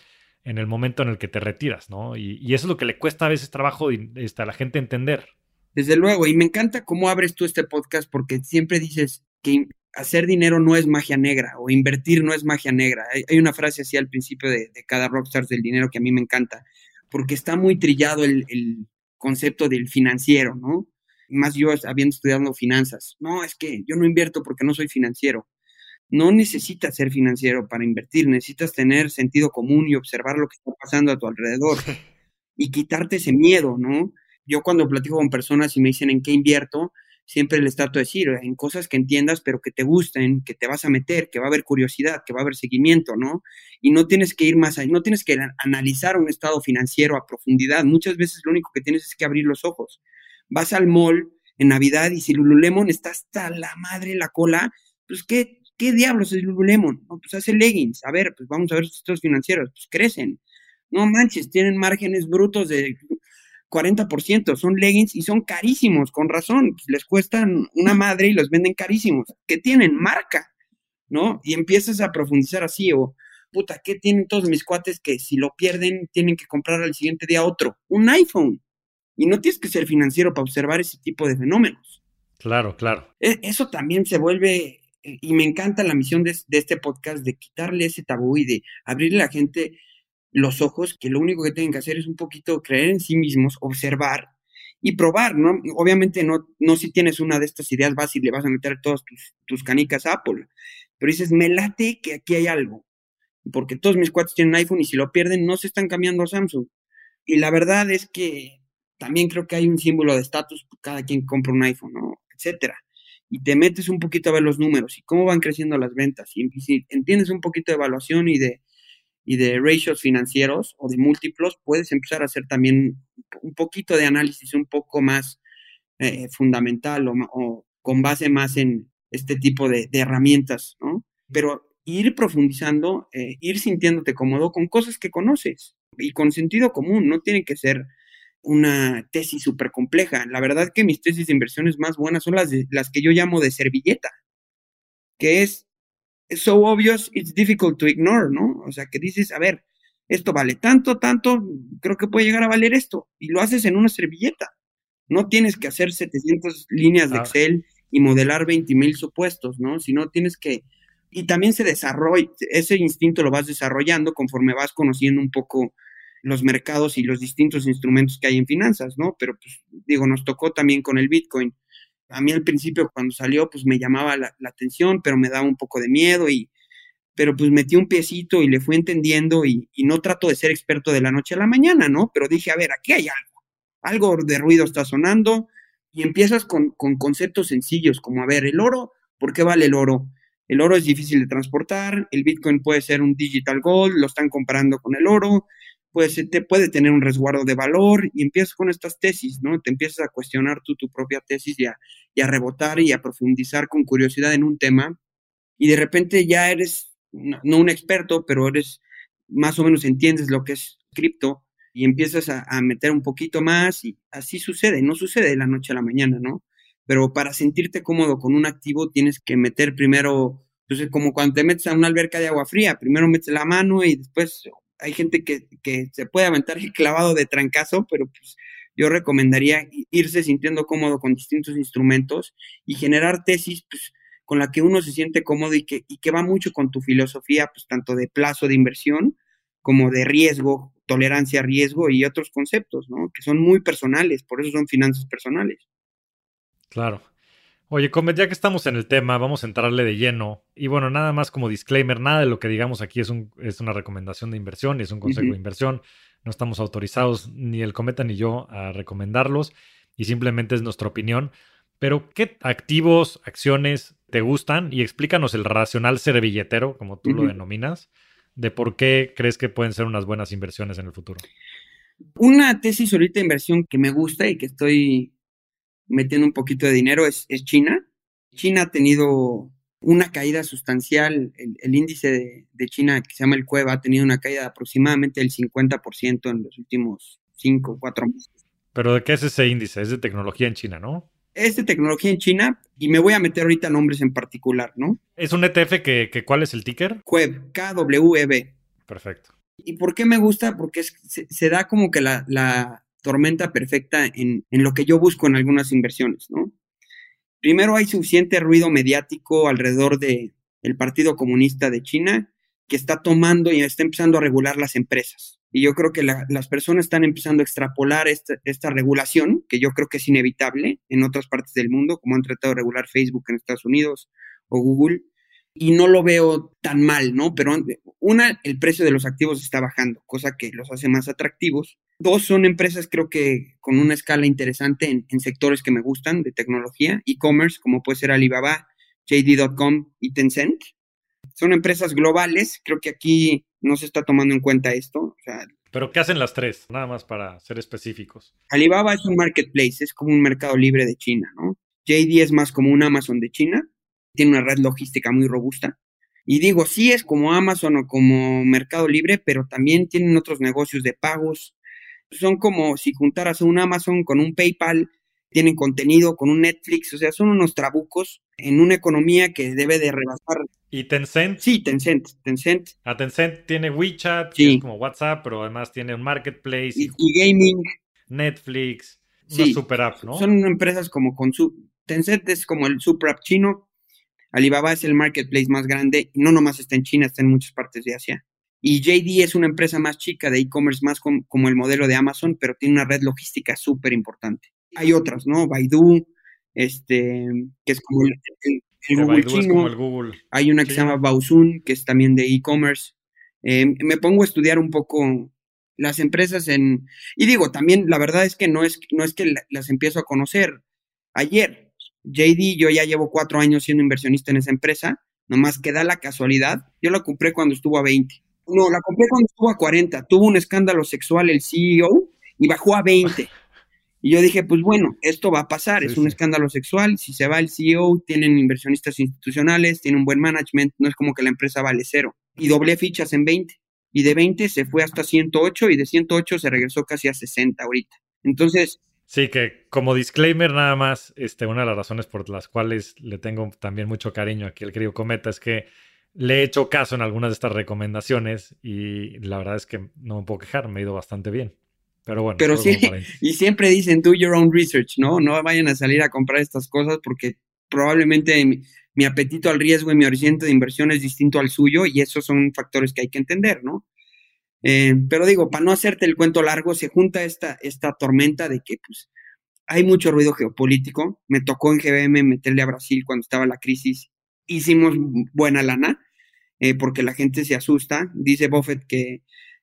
en el momento en el que te retiras, ¿no? Y, eso es lo que le cuesta a veces trabajo este, a la gente entender. Desde luego, y me encanta cómo abres tú este podcast porque siempre dices que hacer dinero no es magia negra o invertir no es magia negra. Hay, una frase así al principio de, cada Rockstars del dinero que a mí me encanta, porque está muy trillado el, el concepto del financiero, ¿no? Más yo habiendo estudiado finanzas. No, es que yo no invierto porque no soy financiero. No necesitas ser financiero para invertir, necesitas tener sentido común y observar lo que está pasando a tu alrededor [laughs] y quitarte ese miedo, ¿no? Yo cuando platico con personas y me dicen en qué invierto, siempre les trato de decir, en cosas que entiendas, pero que te gusten, que te vas a meter, que va a haber curiosidad, que va a haber seguimiento, ¿no? Y no tienes que ir más allá, no tienes que analizar un estado financiero a profundidad. Muchas veces lo único que tienes es que abrir los ojos. Vas al mall en Navidad y si Lululemon está hasta la madre la cola, pues ¿qué, qué diablos es Lululemon? pues hace leggings. A ver, pues vamos a ver estos financieros, pues crecen. No manches, tienen márgenes brutos de 40%, son leggings y son carísimos, con razón, pues, les cuestan una madre y los venden carísimos. ¿Qué tienen? Marca, ¿no? Y empiezas a profundizar así, o puta, ¿qué tienen todos mis cuates que si lo pierden tienen que comprar al siguiente día otro? Un iPhone. Y no tienes que ser financiero para observar ese tipo de fenómenos. Claro, claro. E, eso también se vuelve, eh, y me encanta la misión de, de este podcast, de quitarle ese tabú y de abrirle a la gente los ojos, que lo único que tienen que hacer es un poquito creer en sí mismos, observar y probar, ¿no? Obviamente no, no si tienes una de estas ideas vas y le vas a meter todas tus, tus canicas a Apple, pero dices, me late que aquí hay algo, porque todos mis cuates tienen iPhone y si lo pierden no se están cambiando a Samsung. Y la verdad es que también creo que hay un símbolo de estatus, cada quien compra un iPhone, ¿no? Etcétera. Y te metes un poquito a ver los números y cómo van creciendo las ventas. Y, y entiendes un poquito de evaluación y de, y de ratios financieros o de múltiplos, puedes empezar a hacer también un poquito de análisis un poco más eh, fundamental o, con base más en este tipo de, herramientas, ¿no? Pero ir profundizando, eh, ir sintiéndote cómodo con cosas que conoces y con sentido común, no tiene que ser una tesis súper compleja. La verdad que mis tesis de inversiones más buenas son las, las que yo llamo de servilleta, que es so obvious, it's difficult to ignore, ¿no? O sea, que dices, a ver, esto vale tanto, tanto, creo que puede llegar a valer esto, y lo haces en una servilleta. No tienes que hacer 700 líneas de Excel y modelar 20 mil supuestos, ¿no? Sino tienes que, y también se desarrolla, ese instinto lo vas desarrollando conforme vas conociendo un poco los mercados y los distintos instrumentos que hay en finanzas, ¿no? Pero pues digo, nos tocó también con el Bitcoin a mí al principio cuando salió pues me llamaba la, atención, pero me daba un poco de miedo y, pero pues metí un piecito y le fui entendiendo y, no trato de ser experto de la noche a la mañana, ¿no? Pero dije, a ver, aquí hay algo, algo de ruido está sonando y empiezas con, con conceptos sencillos como, a ver, el oro, ¿por qué vale el oro? El oro es difícil de transportar, el Bitcoin puede ser un digital gold, lo están comparando con el oro, pues te puede tener un resguardo de valor y empiezas con estas tesis, ¿no? Te empiezas a cuestionar tu propia tesis y a, y a rebotar y a profundizar con curiosidad en un tema y de repente ya eres, no, un experto, pero eres, más o menos entiendes lo que es cripto y empiezas a, a, meter un poquito más y así sucede, no sucede de la noche a la mañana, ¿no? Pero para sentirte cómodo con un activo tienes que meter primero, pues como cuando te metes a una alberca de agua fría, primero metes la mano y después hay gente que, se puede aventar el clavado de trancazo, pero pues yo recomendaría irse sintiendo cómodo con distintos instrumentos y generar tesis pues, con la que uno se siente cómodo y que, y que va mucho con tu filosofía, pues tanto de plazo de inversión como de riesgo, tolerancia a riesgo y otros conceptos, ¿no? Que son muy personales, por eso son finanzas personales. Claro. Oye, Comet, ya que estamos en el tema, vamos a entrarle de lleno. Y bueno, nada más como disclaimer, nada de lo que digamos aquí es, un, es una recomendación de inversión y es un consejo de inversión. No estamos autorizados ni el Cometa ni yo a recomendarlos y simplemente es nuestra opinión. Pero, ¿qué activos, acciones te gustan? Y explícanos el racional servilletero, como tú lo denominas, de por qué crees que pueden ser unas buenas inversiones en el futuro. Una tesis ahorita de inversión que me gusta y que estoy metiendo un poquito de dinero es, China. China ha tenido una caída sustancial, el, índice de, China que se llama el Cueva ha tenido una caída de aproximadamente del 50% en los últimos 5 o 4 meses. ¿Pero de qué es ese índice? Es de tecnología en China, ¿no? Es de tecnología en China y me voy a meter ahorita nombres en particular, ¿no? Es un ETF que, que ¿cuál es el ticker? KWEB, K-W-E-B. Perfecto. ¿Y por qué me gusta? Porque se, da como que la, tormenta perfecta en, en, lo que yo busco en algunas inversiones, ¿no? Primero hay suficiente ruido mediático alrededor del el Partido Comunista de China que está tomando y está empezando a regular las empresas. Y yo creo que las personas están empezando a extrapolar esta, esta, regulación, que yo creo que es inevitable en otras partes del mundo, como han tratado de regular Facebook en Estados Unidos o Google, y no lo veo tan mal, ¿no? Pero una, el precio de los activos está bajando, cosa que los hace más atractivos. Dos, son empresas creo que con una escala interesante en, en sectores que me gustan de tecnología, e-commerce, como puede ser Alibaba, JD.com y Tencent. Son empresas globales, creo que aquí no se está tomando en cuenta esto. ¿Pero qué hacen las tres? Nada más para ser específicos. Alibaba es un marketplace, es como un mercado libre de China, ¿no? JD es más como un Amazon de China, tiene una red logística muy robusta. Y digo, sí es como Amazon o como Mercado Libre, pero también tienen otros negocios de pagos. Son como si juntaras un Amazon con un PayPal tienen contenido con un Netflix, o sea, son unos trabucos en una economía que debe de rebasar. ¿Y Tencent? Sí, Tencent, Tencent. A Tencent tiene WeChat, que es como WhatsApp, pero además tiene un marketplace. Y, gaming. Netflix, una super app, ¿no? Son empresas como con su... Tencent es como el super app chino, Alibaba es el marketplace más grande, y no nomás está en China, está en muchas partes de Asia. Y JD es una empresa más chica de e-commerce, más como el modelo de Amazon, pero tiene una red logística súper importante hay otras, ¿no? Baidu, este, que es como el, Google chino. el Google. Hay una que se llama Baozun, que es también de e-commerce. Eh, me pongo a estudiar un poco las empresas en... Y digo, también la verdad es que no es, no es que las empiezo a conocer. Ayer, JD, yo ya llevo cuatro años siendo inversionista en esa empresa, nomás que da la casualidad. Yo la compré cuando estuvo a 20. No, la compré cuando estuvo a 40. Tuvo un escándalo sexual el CEO y bajó a 20. Y yo dije, pues bueno, esto va a pasar, es un escándalo sexual, si se va el CEO, tienen inversionistas institucionales, tiene un buen management, no es como que la empresa vale cero. Y doblé fichas en 20. Y de 20 se fue hasta 108 y de 108 se regresó casi a 60 ahorita. Entonces... Sí, que como disclaimer nada más, este, una de las razones por las cuales le tengo también mucho cariño aquí al querido Cometa es que le he hecho caso en algunas de estas recomendaciones y la verdad es que no me puedo quejar, me ha ido bastante bien. Pero bueno. Pero sí, y siempre dicen, do your own research, ¿no? No vayan a salir a comprar estas cosas porque probablemente mi, apetito al riesgo y mi horizonte de inversión es distinto al suyo y esos son factores que hay que entender, ¿no? Eh, pero digo, para no hacerte el cuento largo, se junta esta, esta tormenta de que pues, hay mucho ruido geopolítico. Me tocó en GBM meterle a Brasil cuando estaba la crisis. Hicimos buena lana eh, porque la gente se asusta. Dice Buffett que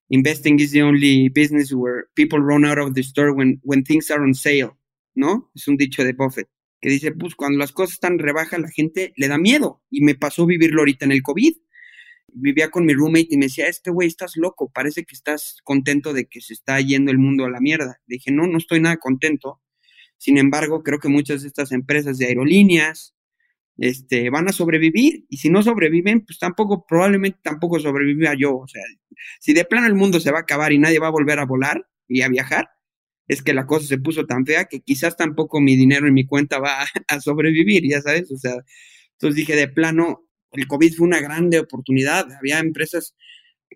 investing is the only business where people run out of the store when, when things are on sale, ¿no? Es un dicho de Buffett, que dice, pues cuando las cosas están rebajas, la gente le da miedo. Y me pasó vivirlo ahorita en el COVID. Vivía con mi roommate y me decía, este güey, estás loco, parece que estás contento de que se está yendo el mundo a la mierda. Le dije, no, no estoy nada contento. Sin embargo, creo que muchas de estas empresas de aerolíneas, este, van a sobrevivir y si no sobreviven, pues tampoco, probablemente tampoco sobreviva yo. O sea, si de plano el mundo se va a acabar y nadie va a volver a volar y a viajar, es que la cosa se puso tan fea que quizás tampoco mi dinero en mi cuenta va [laughs] a, sobrevivir, ya sabes. O sea, entonces dije, de plano, el COVID fue una grande oportunidad. Había empresas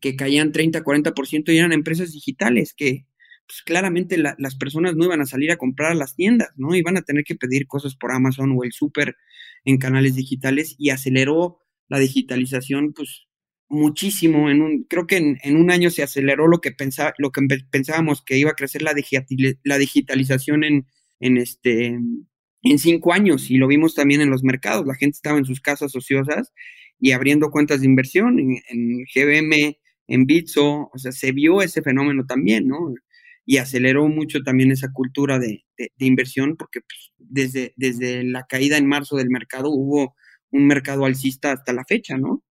que caían 30, 40% y eran empresas digitales que pues claramente las personas no iban a salir a comprar a las tiendas, ¿no? Iban a tener que pedir cosas por Amazon o el súper en canales digitales y aceleró la digitalización, pues muchísimo. En un, creo que en, un año se aceleró lo que, pensaba, lo que pensábamos que iba a crecer la, la digitalización en, en, este, en cinco años y lo vimos también en los mercados. La gente estaba en sus casas ociosas y abriendo cuentas de inversión en, en GBM, en Bitso, o sea, se vio ese fenómeno también, ¿no? Y aceleró mucho también esa cultura de, inversión porque pues, desde, desde la caída en marzo del mercado hubo un mercado alcista hasta la fecha, ¿no?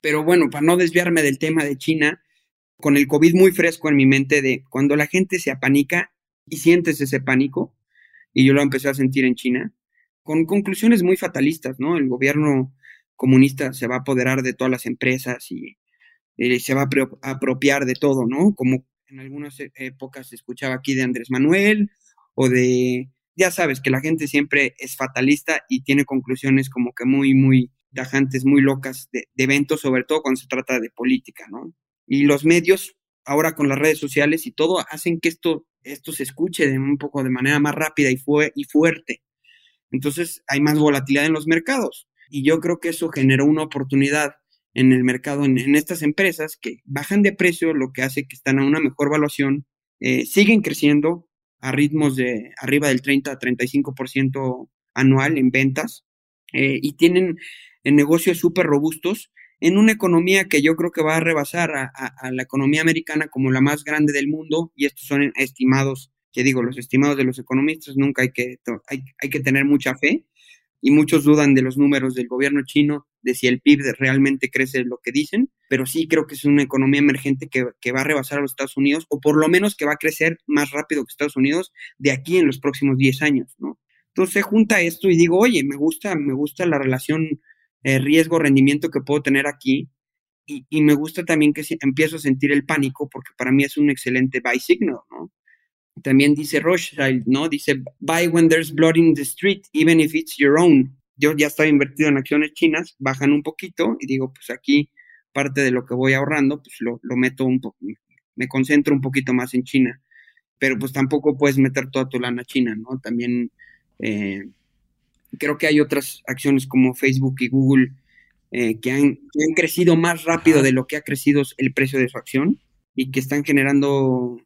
Pero bueno, para no desviarme del tema de China, con el COVID muy fresco en mi mente de cuando la gente se apanica y sientes ese pánico, y yo lo empecé a sentir en China, con conclusiones muy fatalistas, ¿no? El gobierno comunista se va a apoderar de todas las empresas y eh, se va a apropiar de todo, ¿no? Como en algunas e-, épocas se escuchaba aquí de Andrés Manuel o de, ya sabes, que la gente siempre es fatalista y tiene conclusiones como que muy, muy tajantes, muy locas de, eventos, sobre todo cuando se trata de política, ¿no? Y los medios, ahora con las redes sociales y todo, hacen que esto, esto se escuche de un poco de manera más rápida y, fue, y fuerte. Entonces hay más volatilidad en los mercados. Y yo creo que eso generó una oportunidad en el mercado, en, estas empresas que bajan de precio, lo que hace que están a una mejor valuación, eh, siguen creciendo a ritmos de arriba del 30 a 35% anual en ventas eh, y tienen negocios súper robustos en una economía que yo creo que va a rebasar a, la economía americana como la más grande del mundo y estos son estimados, que digo, los estimados de los economistas, nunca hay que, hay, hay que tener mucha fe, y muchos dudan de los números del gobierno chino, de si el PIB realmente crece lo que dicen, pero sí creo que es una economía emergente que, que, va a rebasar a los Estados Unidos, o por lo menos que va a crecer más rápido que Estados Unidos de aquí en los próximos 10 años, ¿no? Entonces junta esto y digo, oye, me gusta, me gusta la relación eh, riesgo-rendimiento que puedo tener aquí, y, y, me gusta también que empiezo a sentir el pánico, porque para mí es un excelente buy signal, ¿no? También dice Rothschild, ¿no? Dice, buy when there's blood in the street, even if it's your own. Yo ya estaba invertido en acciones chinas, bajan un poquito y digo, pues aquí parte de lo que voy ahorrando, pues lo, lo meto un poco, me concentro un poquito más en China. Pero pues tampoco puedes meter toda tu lana China, ¿no? También eh, creo que hay otras acciones como Facebook y Google eh, que, han, que, han, crecido más rápido de lo que ha crecido el precio de su acción y que están generando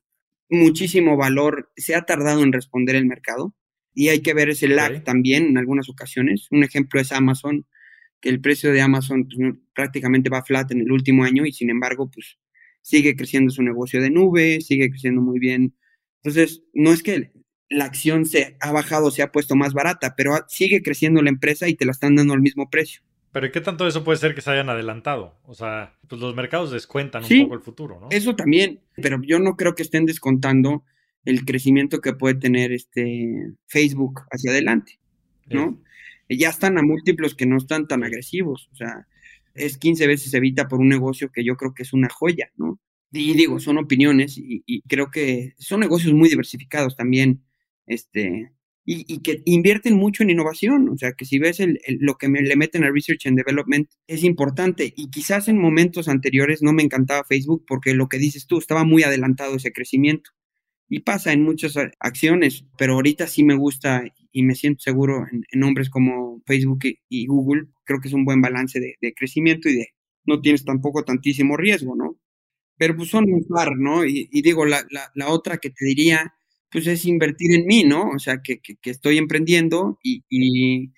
muchísimo valor, se ha tardado en responder el mercado y hay que ver ese lag también en algunas ocasiones. Un ejemplo es Amazon, que el precio de Amazon pues, prácticamente va flat en el último año y sin embargo pues sigue creciendo su negocio de nube, sigue creciendo muy bien. Entonces, no es que la acción se ha bajado, se ha puesto más barata, pero sigue creciendo la empresa y te la están dando al mismo precio. Pero ¿qué tanto eso puede ser que se hayan adelantado? O sea, pues los mercados descuentan un poco el futuro, ¿no? Eso también, pero yo no creo que estén descontando el crecimiento que puede tener este Facebook hacia adelante, ¿no? Ya están a múltiplos que no están tan agresivos, o sea, es 15 veces evita por un negocio que yo creo que es una joya, ¿no? Y digo, son opiniones y, y creo que son negocios muy diversificados también, este, y, que invierten mucho en innovación. O sea, que si ves lo que me, le meten a Research and Development es importante. Y quizás en momentos anteriores no me encantaba Facebook porque lo que dices tú, estaba muy adelantado ese crecimiento. Y pasa en muchas acciones, pero ahorita sí me gusta y me siento seguro en, nombres como Facebook y, Google. Creo que es un buen balance de, crecimiento y de no tienes tampoco tantísimo riesgo, ¿no? Pero pues son un par, ¿no? Y, digo, la, la otra que te diría pues es invertir en mí, ¿no? O sea, que, estoy emprendiendo y, y,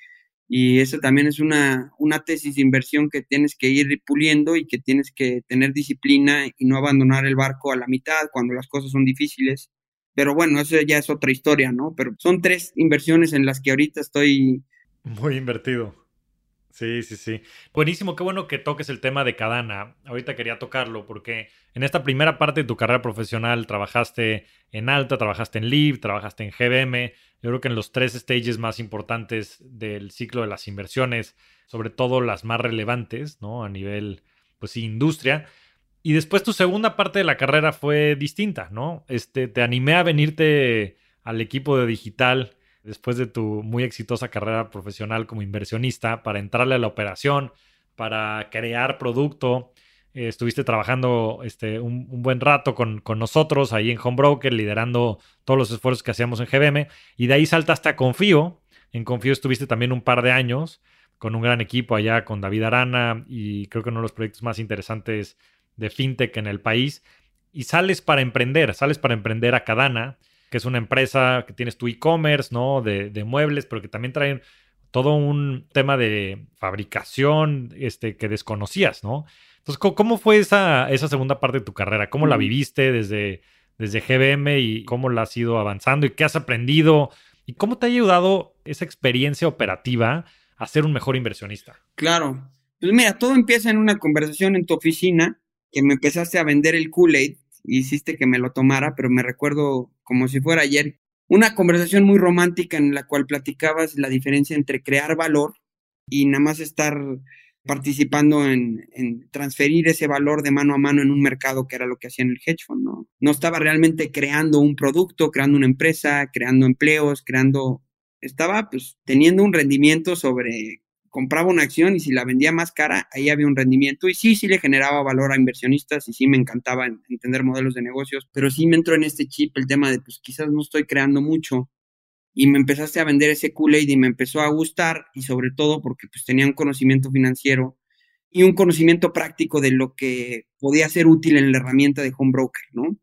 y eso también es una, una tesis de inversión que tienes que ir puliendo y que tienes que tener disciplina y no abandonar el barco a la mitad cuando las cosas son difíciles. Pero bueno, eso ya es otra historia, ¿no? Pero son tres inversiones en las que ahorita estoy... Muy invertido. Sí, sí, sí. Buenísimo, qué bueno que toques el tema de Cadana. Ahorita quería tocarlo porque en esta primera parte de tu carrera profesional trabajaste en Alta, trabajaste en Live, trabajaste en GBM. Yo creo que en los tres stages más importantes del ciclo de las inversiones, sobre todo las más relevantes, ¿no? A nivel, pues industria. Y después tu segunda parte de la carrera fue distinta, ¿no? Este, te animé a venirte al equipo de digital después de tu muy exitosa carrera profesional como inversionista, para entrarle a la operación, para crear producto. Eh, estuviste trabajando este, un, buen rato con, nosotros ahí en Homebroker, liderando todos los esfuerzos que hacíamos en GBM, y de ahí saltaste a Confío. En Confío estuviste también un par de años con un gran equipo allá, con David Arana, y creo que uno de los proyectos más interesantes de FinTech en el país. Y sales para emprender, sales para emprender a Cadana que es una empresa que tienes tu e-commerce, ¿no? De, muebles, pero que también traen todo un tema de fabricación este, que desconocías, ¿no? Entonces, ¿cómo, fue esa, esa segunda parte de tu carrera? ¿Cómo la viviste desde, desde GBM y cómo la has ido avanzando y qué has aprendido? ¿Y cómo te ha ayudado esa experiencia operativa a ser un mejor inversionista? Claro. Pues mira, todo empieza en una conversación en tu oficina que me empezaste a vender el Kool-Aid hiciste que me lo tomara, pero me recuerdo como si fuera ayer, una conversación muy romántica en la cual platicabas la diferencia entre crear valor y nada más estar participando en, en, transferir ese valor de mano a mano en un mercado que era lo que hacía en el hedge fund, ¿no? No estaba realmente creando un producto, creando una empresa, creando empleos, creando, estaba pues teniendo un rendimiento sobre, compraba una acción y si la vendía más cara, ahí había un rendimiento y sí, sí le generaba valor a inversionistas y sí me encantaba entender modelos de negocios, pero sí me entró en este chip el tema de pues quizás no estoy creando mucho, y me empezaste a vender ese Kool-Aid y me empezó a gustar y sobre todo porque pues tenía un conocimiento financiero y un conocimiento práctico de lo que podía ser útil en la herramienta de home broker, ¿no?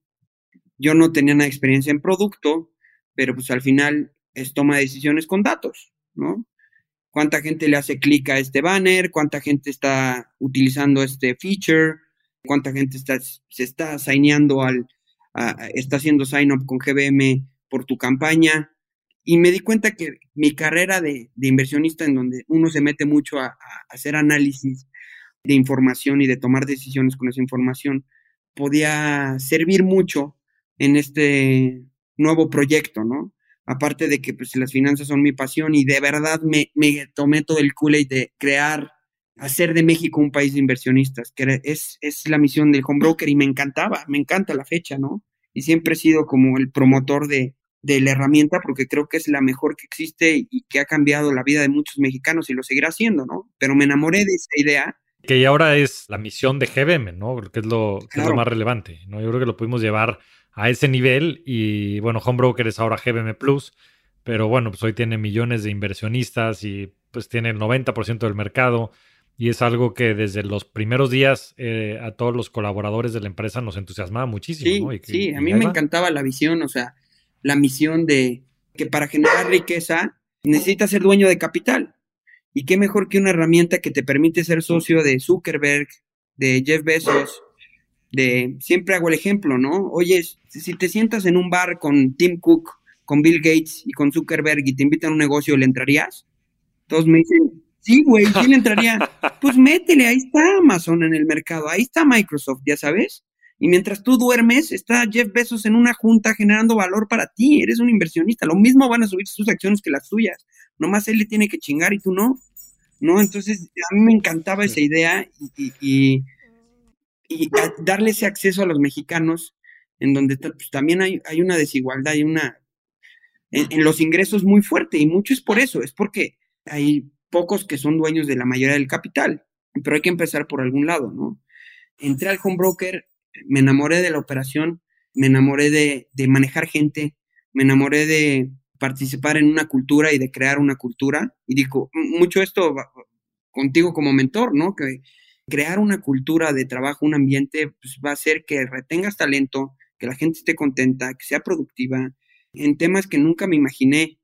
Yo no tenía de experiencia en producto, pero pues al final es toma de decisiones con datos, ¿no? ¿Cuánta gente le hace clic a este banner? ¿Cuánta gente está utilizando este feature? ¿Cuánta gente está, se está al, está haciendo sign up con GBM por tu campaña? Y me di cuenta que mi carrera de, inversionista, en donde uno se mete mucho a, hacer análisis de información y de tomar decisiones con esa información, podía servir mucho en este nuevo proyecto, ¿no? Aparte de que pues, las finanzas son mi pasión y de verdad me, me tomé todo el y de crear, hacer de México un país de inversionistas, que es, es la misión del home broker y me encantaba, me encanta la fecha, ¿no? Y siempre he sido como el promotor de, de la herramienta porque creo que es la mejor que existe y que ha cambiado la vida de muchos mexicanos y lo seguirá haciendo, ¿no? Pero me enamoré de esa idea. Que ahora es la misión de GBM, ¿no? Que es lo, que es lo más relevante, ¿no? Yo creo que lo pudimos llevar a ese nivel y bueno, Homebroker es ahora GBM Plus, pero bueno, pues hoy tiene millones de inversionistas y pues tiene el 90% del mercado y es algo que desde los primeros días eh, a todos los colaboradores de la empresa nos entusiasmaba muchísimo. Sí, sí, a mí me encantaba la visión, o sea, la misión de que para generar riqueza necesitas ser dueño de capital. Y qué mejor que una herramienta que te permite ser socio de Zuckerberg, de Jeff Bezos, de, siempre hago el ejemplo, ¿no? Oye, si te sientas en un bar con Tim Cook, con Bill Gates y con Zuckerberg y te invitan a un negocio, ¿le entrarías? Todos me dicen, sí, güey, ¿quién le entraría? [laughs] Pues métele, ahí está Amazon en el mercado, ahí está Microsoft, ya sabes. Y mientras tú duermes, está Jeff Bezos en una junta generando valor para ti. Eres un inversionista. Lo mismo van a subir sus acciones que las tuyas. Nomás él le tiene que chingar y tú no. ¿No? Entonces, a mí me encantaba esa idea y, darle ese acceso a los mexicanos, en donde pues, también hay, una desigualdad, hay una. en los ingresos muy fuerte. Y mucho es por eso. Es porque hay pocos que son dueños de la mayoría del capital. Pero hay que empezar por algún lado, ¿no? Entré al home broker me enamoré de la operación, me enamoré de, manejar gente, me enamoré de participar en una cultura y de crear una cultura. Y digo, mucho esto contigo como mentor, ¿no? Que crear una cultura de trabajo, un ambiente, pues va a hacer que retengas talento, que la gente esté contenta, que sea productiva, en temas que nunca me imaginé,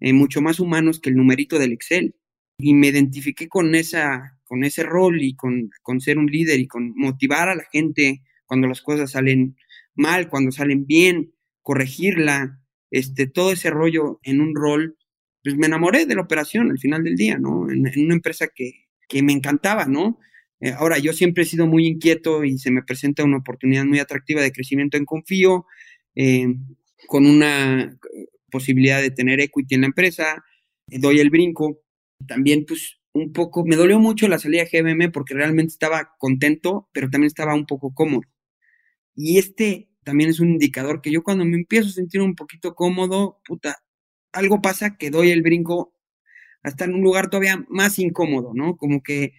eh, mucho más humanos que el numerito del Excel. Y me identifiqué con, esa, con ese rol y con, con ser un líder y con motivar a la gente, cuando las cosas salen mal, cuando salen bien, corregirla, este, todo ese rollo en un rol, pues me enamoré de la operación al final del día, ¿no? En, una empresa que, que, me encantaba, ¿no? Eh, ahora, yo siempre he sido muy inquieto y se me presenta una oportunidad muy atractiva de crecimiento en Confío, eh, con una posibilidad de tener equity en la empresa, eh, doy el brinco. También, pues, un poco, me dolió mucho la salida de GBM porque realmente estaba contento, pero también estaba un poco cómodo. Y este también es un indicador que yo cuando me empiezo a sentir un poquito cómodo, puta, algo pasa que doy el brinco hasta en un lugar todavía más incómodo, ¿no? Como que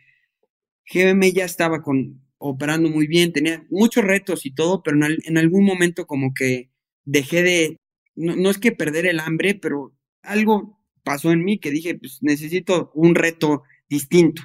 GBM ya estaba con, operando muy bien, tenía muchos retos y todo, pero en, algún momento como que dejé de, no, no, es que perder el hambre, pero algo pasó en mí que dije, pues necesito un reto distinto.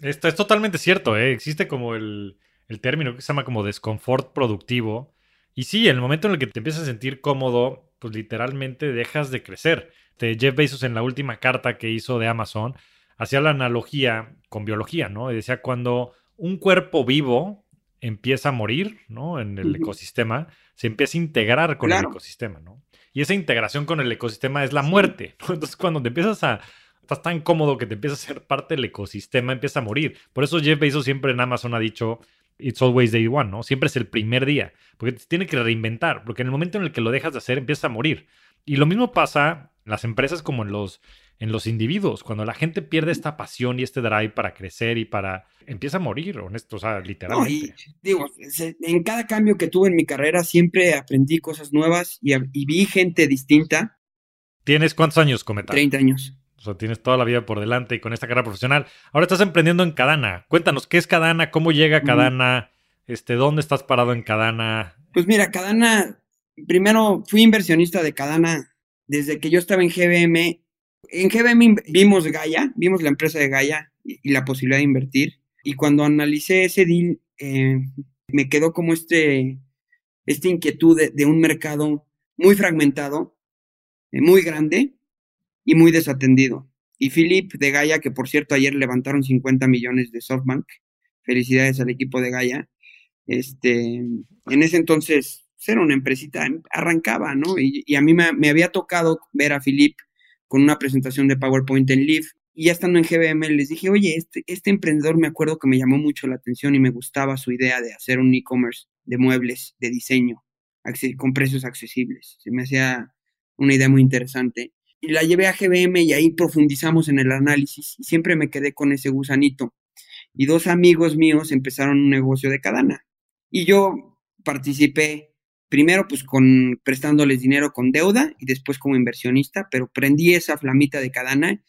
Esto es totalmente cierto, ¿eh? existe como el, el término que se llama como desconfort productivo. Y sí, en el momento en el que te empiezas a sentir cómodo, pues literalmente dejas de crecer. Jeff Bezos en la última carta que hizo de Amazon hacía la analogía con biología, ¿no? Y decía cuando un cuerpo vivo empieza a morir, ¿no? En el ecosistema, se empieza a integrar con el ecosistema, ¿no? Y esa integración con el ecosistema es la muerte, ¿no? Entonces cuando te empiezas a estás tan cómodo que te empiezas a ser parte del ecosistema, empieza a morir. Por eso Jeff Bezos siempre en Amazon ha dicho, it's always day one, ¿no? Siempre es el primer día, porque te tiene que reinventar, porque en el momento en el que lo dejas de hacer empieza a morir. Y lo mismo pasa en las empresas como en los en los individuos. Cuando la gente pierde esta pasión y este drive para crecer y para empieza a morir, honesto, o sea, literalmente. digo, en cada cambio que tuve en mi carrera siempre aprendí cosas nuevas y, vi gente distinta. ¿Tienes cuántos años, Cometa? 30 años. O sea, tienes toda la vida por delante y con esta carrera profesional. Ahora estás emprendiendo en Cadana. Cuéntanos, ¿qué es Cadana? ¿Cómo llega Cadana? Este, ¿Dónde estás parado en Cadana? Pues mira, Cadana, primero fui inversionista de Cadana desde que yo estaba en GBM en GBM vimos Gaia, vimos la empresa de Gaia y, la posibilidad de invertir. Y cuando analicé ese deal, eh, me quedó como este, esta inquietud de, un mercado muy fragmentado, eh, muy grande y muy desatendido. Y Philip de Gaia, que por cierto ayer levantaron 50 millones de SoftBank, felicidades al equipo de Gaia, este, en ese entonces pues, era una empresita, arrancaba, ¿no? Y, a mí me, había tocado ver a Philip con una presentación de PowerPoint en Leaf. Y ya estando en GBM les dije, oye, este, este emprendedor me acuerdo que me llamó mucho la atención y me gustaba su idea de hacer un e-commerce de muebles, de diseño, con precios accesibles. Se me hacía una idea muy interesante. Y la llevé a GBM y ahí profundizamos en el análisis y siempre me quedé con ese gusanito. Y dos amigos míos empezaron un negocio de cadena. Y yo participé primero pues con prestándoles dinero con deuda y después como inversionista, pero prendí esa flamita de cadana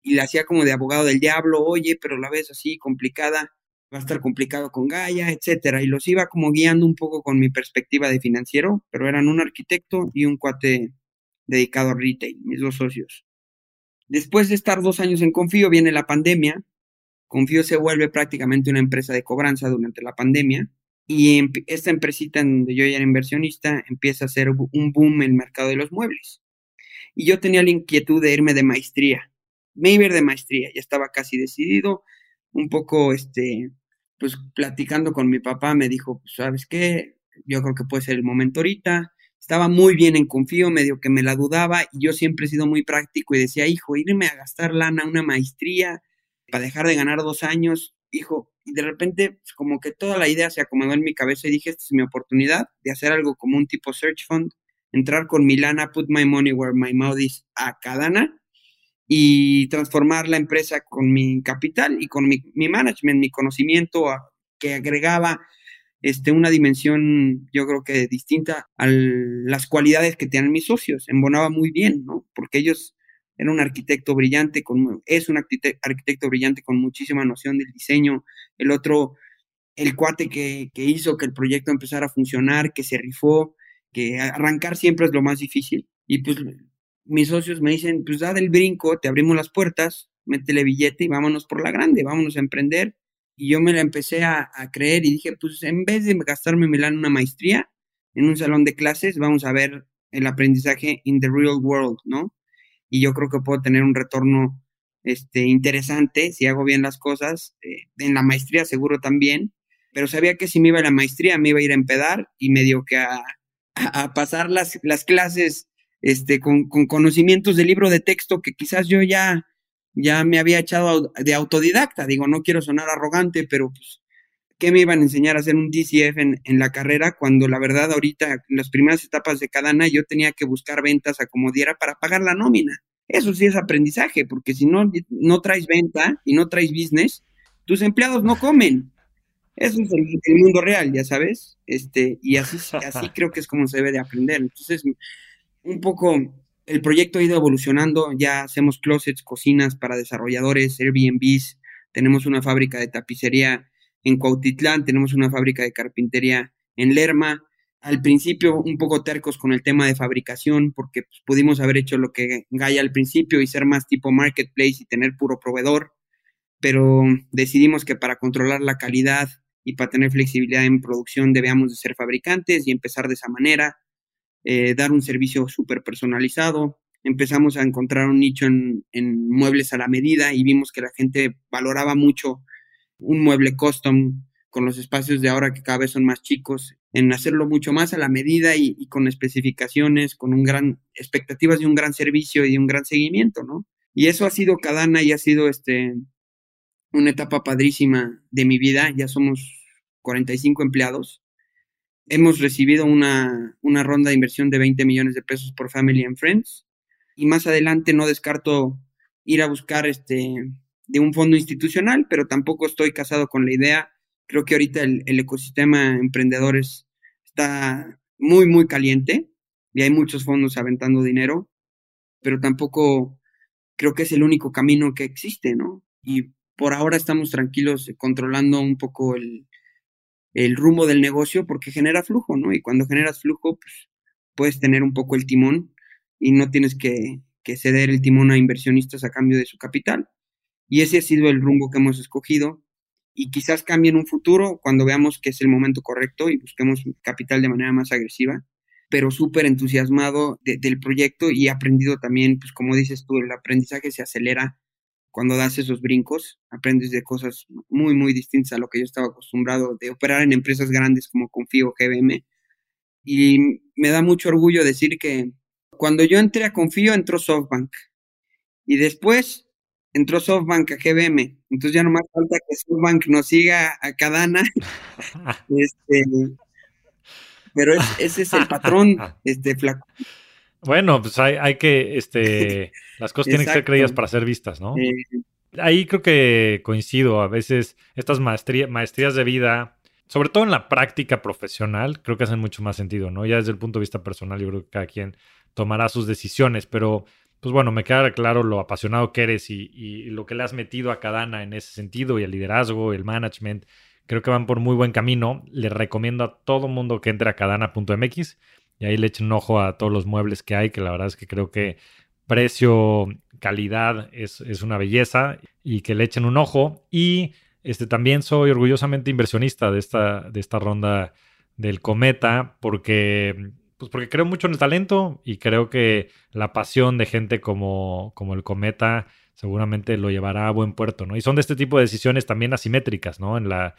y la hacía como de abogado del diablo, oye, pero la ves así complicada, va a estar complicado con Gaia, etcétera, y los iba como guiando un poco con mi perspectiva de financiero, pero eran un arquitecto y un cuate dedicado a retail, mis dos socios. Después de estar dos años en Confío, viene la pandemia. Confío se vuelve prácticamente una empresa de cobranza durante la pandemia y esta empresita en donde yo ya era inversionista empieza a hacer un boom en el mercado de los muebles. Y yo tenía la inquietud de irme de maestría. Me iba de maestría, ya estaba casi decidido. Un poco, este, pues platicando con mi papá, me dijo, pues, ¿sabes qué? Yo creo que puede ser el momento ahorita. Estaba muy bien en confío, medio que me la dudaba y yo siempre he sido muy práctico y decía, hijo, irme a gastar lana una maestría para dejar de ganar dos años, hijo, y de repente pues, como que toda la idea se acomodó en mi cabeza y dije, esta es mi oportunidad de hacer algo como un tipo search fund, entrar con Milana, put my money where my mouth is a Cadana y transformar la empresa con mi capital y con mi, management, mi conocimiento que agregaba este, una dimensión, yo creo que distinta a las cualidades que tienen mis socios. Embonaba muy bien, ¿no? Porque ellos era un arquitecto brillante, con, es un arquitecto, brillante con muchísima noción del diseño. El otro, el cuate que, que, hizo que el proyecto empezara a funcionar, que se rifó, que arrancar siempre es lo más difícil. Y pues mis socios me dicen, pues da del brinco, te abrimos las puertas, métele billete y vámonos por la grande, vámonos a emprender. Y yo me la empecé a, creer y dije, pues en vez de gastarme Milán una maestría en un salón de clases, vamos a ver el aprendizaje in the real world, ¿no? y yo creo que puedo tener un retorno este, interesante si hago bien las cosas. Eh, en la maestría seguro también, pero sabía que si me iba a la maestría me iba a ir a empedar y medio que a, pasar las, las clases este, con, con, conocimientos de libro de texto que quizás yo ya, ya me había echado de autodidacta. Digo, no quiero sonar arrogante, pero pues ¿qué me iban a enseñar a hacer un DCF en, en, la carrera cuando la verdad ahorita en las primeras etapas de Cadana yo tenía que buscar ventas a como diera para pagar la nómina? Eso sí es aprendizaje, porque si no, no traes venta y no traes business, tus empleados no comen. Eso es el, mundo real, ya sabes. Este, y así, así [laughs] creo que es como se debe de aprender. Entonces, un poco el proyecto ha ido evolucionando. Ya hacemos closets, cocinas para desarrolladores, Airbnbs. Tenemos una fábrica de tapicería en Cuautitlán, tenemos una fábrica de carpintería en Lerma. Al principio un poco tercos con el tema de fabricación porque pues, pudimos haber hecho lo que Gaia al principio y ser más tipo marketplace y tener puro proveedor, pero decidimos que para controlar la calidad y para tener flexibilidad en producción debíamos de ser fabricantes y empezar de esa manera, eh, dar un servicio súper personalizado. Empezamos a encontrar un nicho en, en muebles a la medida y vimos que la gente valoraba mucho un mueble custom con los espacios de ahora que cada vez son más chicos, en hacerlo mucho más a la medida y, con especificaciones, con un gran expectativas de un gran servicio y un gran seguimiento, ¿no? Y eso ha sido Cadana y ha sido este una etapa padrísima de mi vida. Ya somos 45 empleados. Hemos recibido una, una ronda de inversión de 20 millones de pesos por Family and Friends. Y más adelante no descarto ir a buscar este de un fondo institucional, pero tampoco estoy casado con la idea. Creo que ahorita el, el ecosistema emprendedores está muy, muy caliente y hay muchos fondos aventando dinero, pero tampoco creo que es el único camino que existe, ¿no? Y por ahora estamos tranquilos controlando un poco el, el rumbo del negocio porque genera flujo, ¿no? Y cuando generas flujo, pues puedes tener un poco el timón y no tienes que, que ceder el timón a inversionistas a cambio de su capital. Y ese ha sido el rumbo que hemos escogido y quizás cambie en un futuro cuando veamos que es el momento correcto y busquemos capital de manera más agresiva, pero súper entusiasmado del proyecto y aprendido también, pues como dices tú, el aprendizaje se acelera cuando das esos brincos, aprendes de cosas muy, muy distintas a lo que yo estaba acostumbrado de operar en empresas grandes como Confío, GBM. Y me da mucho orgullo decir que cuando yo entré a Confío, entró SoftBank. Y después entró SoftBank a GBM, entonces ya no más falta que SoftBank nos siga a Cadana. [laughs] este, pero ese es el patrón, este flaco. Bueno, pues hay, que, este, [laughs] las cosas tienen que ser creídas para ser vistas, ¿no? Ahí creo que coincido, a veces estas maestrías de vida, sobre todo en la práctica profesional, creo que hacen mucho más sentido, ¿no? Ya desde el punto de vista personal, yo creo que cada quien tomará sus decisiones, pero pues bueno, me queda claro lo apasionado que eres y, lo que le has metido a Cadana en ese sentido y el liderazgo, el management. Creo que van por muy buen camino. Les recomiendo a todo mundo que entre a cadana.mx y ahí le echen un ojo a todos los muebles que hay, que la verdad es que creo que precio, calidad es, es una belleza y que le echen un ojo. Y este, también soy orgullosamente inversionista de esta, de esta ronda del Cometa porque pues porque creo mucho en el talento y creo que la pasión de gente como, como el Cometa seguramente lo llevará a buen puerto, ¿no? Y son de este tipo de decisiones también asimétricas, ¿no? En, la,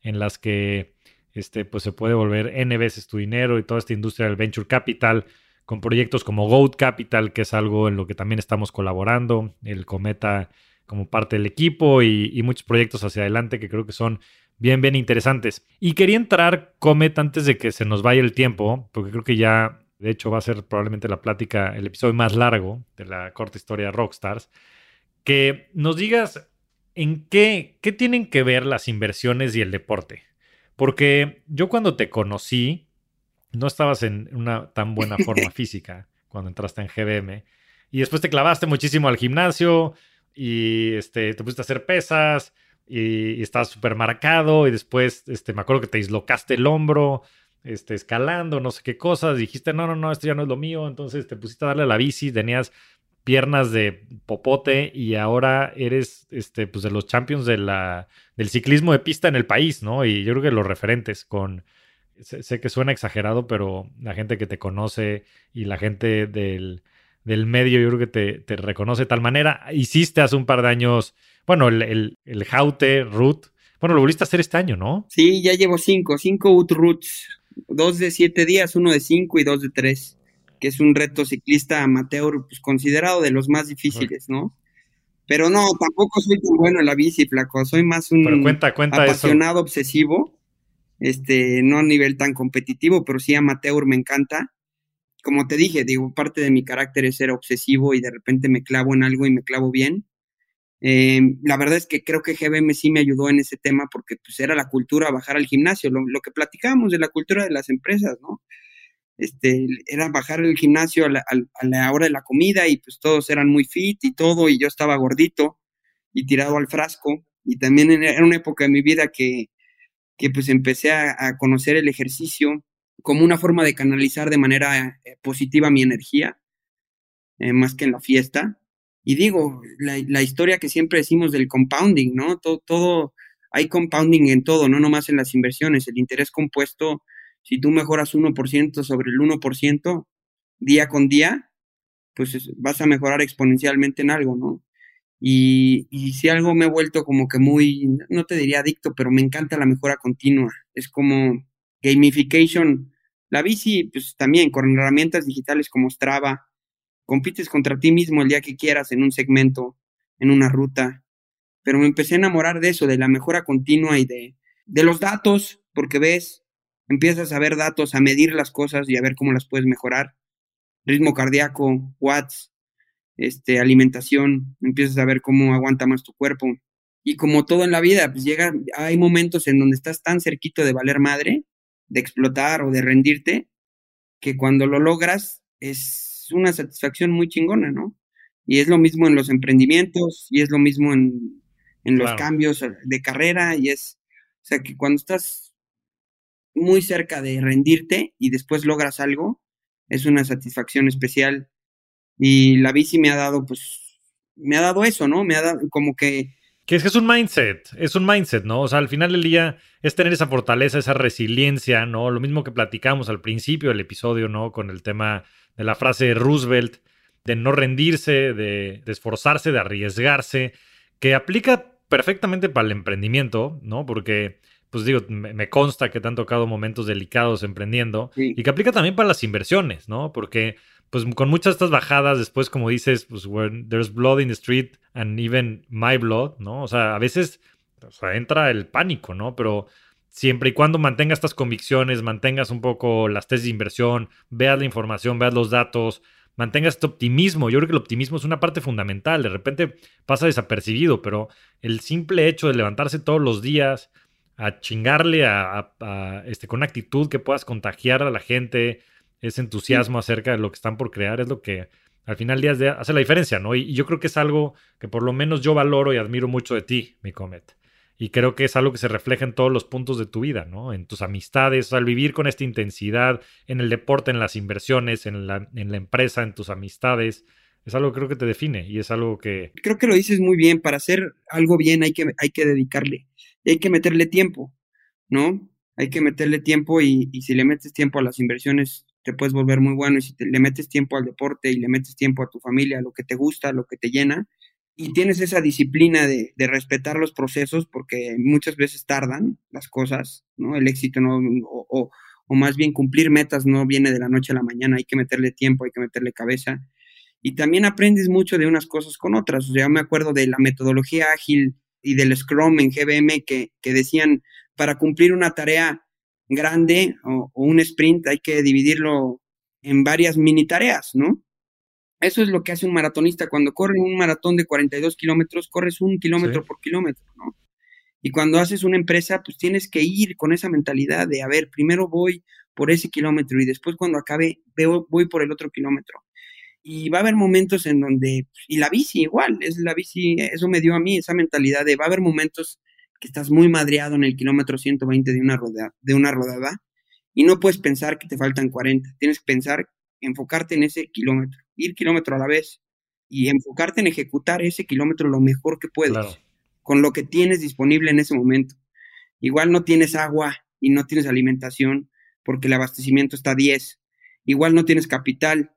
en las que este, pues se puede volver N veces tu dinero y toda esta industria del venture capital con proyectos como Goat Capital, que es algo en lo que también estamos colaborando, el Cometa como parte del equipo y, muchos proyectos hacia adelante que creo que son bien, bien interesantes. Y quería entrar, Comet, antes de que se nos vaya el tiempo, porque creo que ya, de hecho, va a ser probablemente la plática, el episodio más largo de la corta historia de Rockstars, que nos digas en qué, qué tienen que ver las inversiones y el deporte. Porque yo cuando te conocí, no estabas en una tan buena forma [laughs] física cuando entraste en GBM. Y después te clavaste muchísimo al gimnasio y este, te pusiste a hacer pesas y, estabas súper marcado y después este, me acuerdo que te dislocaste el hombro, este, escalando, no sé qué cosas, dijiste, no, no, no, esto ya no es lo mío, entonces te pusiste a darle a la bici, tenías piernas de popote y ahora eres este, pues de los champions del ciclismo de pista en el país, ¿no? Y yo creo que los referentes con... Sé, que suena exagerado, pero la gente que te conoce y la gente del, medio, yo creo que te, te reconoce de tal manera. Hiciste hace un par de años bueno, el, el, el Jaute, Root. Bueno, lo volviste a hacer este año, ¿no? Sí, ya llevo cinco, cinco UT Roots. Dos de siete días, uno de cinco y dos de tres. Que es un reto ciclista amateur, pues considerado de los más difíciles, ¿no? Pero no, tampoco soy tan bueno en la bici, flaco. Soy más un cuenta, cuenta apasionado, obsesivo. Este, no a nivel tan competitivo, pero sí amateur me encanta. Como te dije, digo, parte de mi carácter es ser obsesivo y de repente me clavo en algo y me clavo bien. Eh, la verdad es que creo que GBM sí me ayudó en ese tema porque pues era la cultura bajar al gimnasio, lo, que platicábamos de la cultura de las empresas, ¿no? Este, era bajar al gimnasio a la, hora de la comida y pues todos eran muy fit y todo y yo estaba gordito y tirado al frasco y también era una época de mi vida que, que pues empecé a, conocer el ejercicio como una forma de canalizar de manera eh, positiva mi energía, eh, más que en la fiesta y digo, la, historia que siempre decimos del compounding, ¿no? Todo, todo, hay compounding en todo, no nomás en las inversiones. El interés compuesto, si tú mejoras 1% sobre el 1% día con día, pues vas a mejorar exponencialmente en algo, ¿no? Y, y si algo me he vuelto como que muy, no te diría adicto, pero me encanta la mejora continua. Es como gamification. La bici, pues también con herramientas digitales como Strava, compites contra ti mismo el día que quieras en un segmento, en una ruta. Pero me empecé a enamorar de eso, de la mejora continua y de, de los datos, porque ves, empiezas a ver datos, a medir las cosas y a ver cómo las puedes mejorar. Ritmo cardíaco, watts, este, alimentación, empiezas a ver cómo aguanta más tu cuerpo. Y como todo en la vida, pues llega, hay momentos en donde estás tan cerquito de valer madre, de explotar o de rendirte, que cuando lo logras es una satisfacción muy chingona, ¿no? Y es lo mismo en los emprendimientos, y es lo mismo en, en los cambios de carrera, y es, o sea, que cuando estás muy cerca de rendirte y después logras algo, es una satisfacción especial. Y la bici me ha dado, pues, me ha dado eso, ¿no? Me ha dado como que que es que es un mindset, es un mindset, ¿no? O sea, al final del día es tener esa fortaleza, esa resiliencia, ¿no? Lo mismo que platicamos al principio del episodio, ¿no? Con el tema de la frase de Roosevelt, de no rendirse, de, esforzarse, de arriesgarse, que aplica perfectamente para el emprendimiento, ¿no? Porque, pues digo, me, consta que te han tocado momentos delicados emprendiendo y que aplica también para las inversiones, ¿no? Porque pues con muchas de estas bajadas, después, como dices, pues when there's blood in the street and even my blood, ¿no? O sea, a veces entra el pánico, ¿no? Pero siempre y cuando mantengas estas convicciones, mantengas un poco las tesis de inversión, veas la información, veas los datos, mantengas este optimismo. Yo creo que el optimismo es una parte fundamental. De repente pasa desapercibido, pero el simple hecho de levantarse todos los días a chingarle a, este, con una actitud que puedas contagiar a la gente, ese entusiasmo acerca de lo que están por crear es lo que al final del día hace la diferencia, ¿no? Y, yo creo que es algo que por lo menos yo valoro y admiro mucho de ti, mi Comet. Y creo que es algo que se refleja en todos los puntos de tu vida, ¿no? En tus amistades, al vivir con esta intensidad, en el deporte, en las inversiones, en la, en la empresa, en tus amistades. Es algo que creo que te define y es algo que... Creo que lo dices muy bien. Para hacer algo bien hay que, hay que dedicarle, hay que meterle tiempo, ¿no? Hay que meterle tiempo y, y si le metes tiempo a las inversiones, te puedes volver muy bueno y si le metes tiempo al deporte y le metes tiempo a tu familia, a lo que te gusta, a lo que te llena, y tienes esa disciplina de, respetar los procesos porque muchas veces tardan las cosas, ¿no? El éxito no, o, o, más bien cumplir metas no viene de la noche a la mañana, hay que meterle tiempo, hay que meterle cabeza. Y también aprendes mucho de unas cosas con otras. O sea, me acuerdo de la metodología ágil y del Scrum en GBM que, que decían, para cumplir una tarea grande o, un sprint hay que dividirlo en varias mini tareas, ¿no? Eso es lo que hace un maratonista. Cuando corre un maratón de 42 kilómetros, corres un kilómetro por kilómetro, ¿no? Y cuando haces una empresa, pues tienes que ir con esa mentalidad de, a ver, primero voy por ese kilómetro y después cuando acabe, veo, voy por el otro kilómetro. Y va a haber momentos en donde, y la bici igual, es la bici, eso me dio a mí esa mentalidad de, va a haber momentos que estás muy madreado en el kilómetro 120 de una, rodada, de una rodada y no puedes pensar que te faltan 40. Tienes que pensar, enfocarte en ese kilómetro, ir kilómetro a la vez y enfocarte en ejecutar ese kilómetro lo mejor que puedes, con lo que tienes disponible en ese momento. Igual no tienes agua y no tienes alimentación porque el abastecimiento está a 10. Igual no tienes capital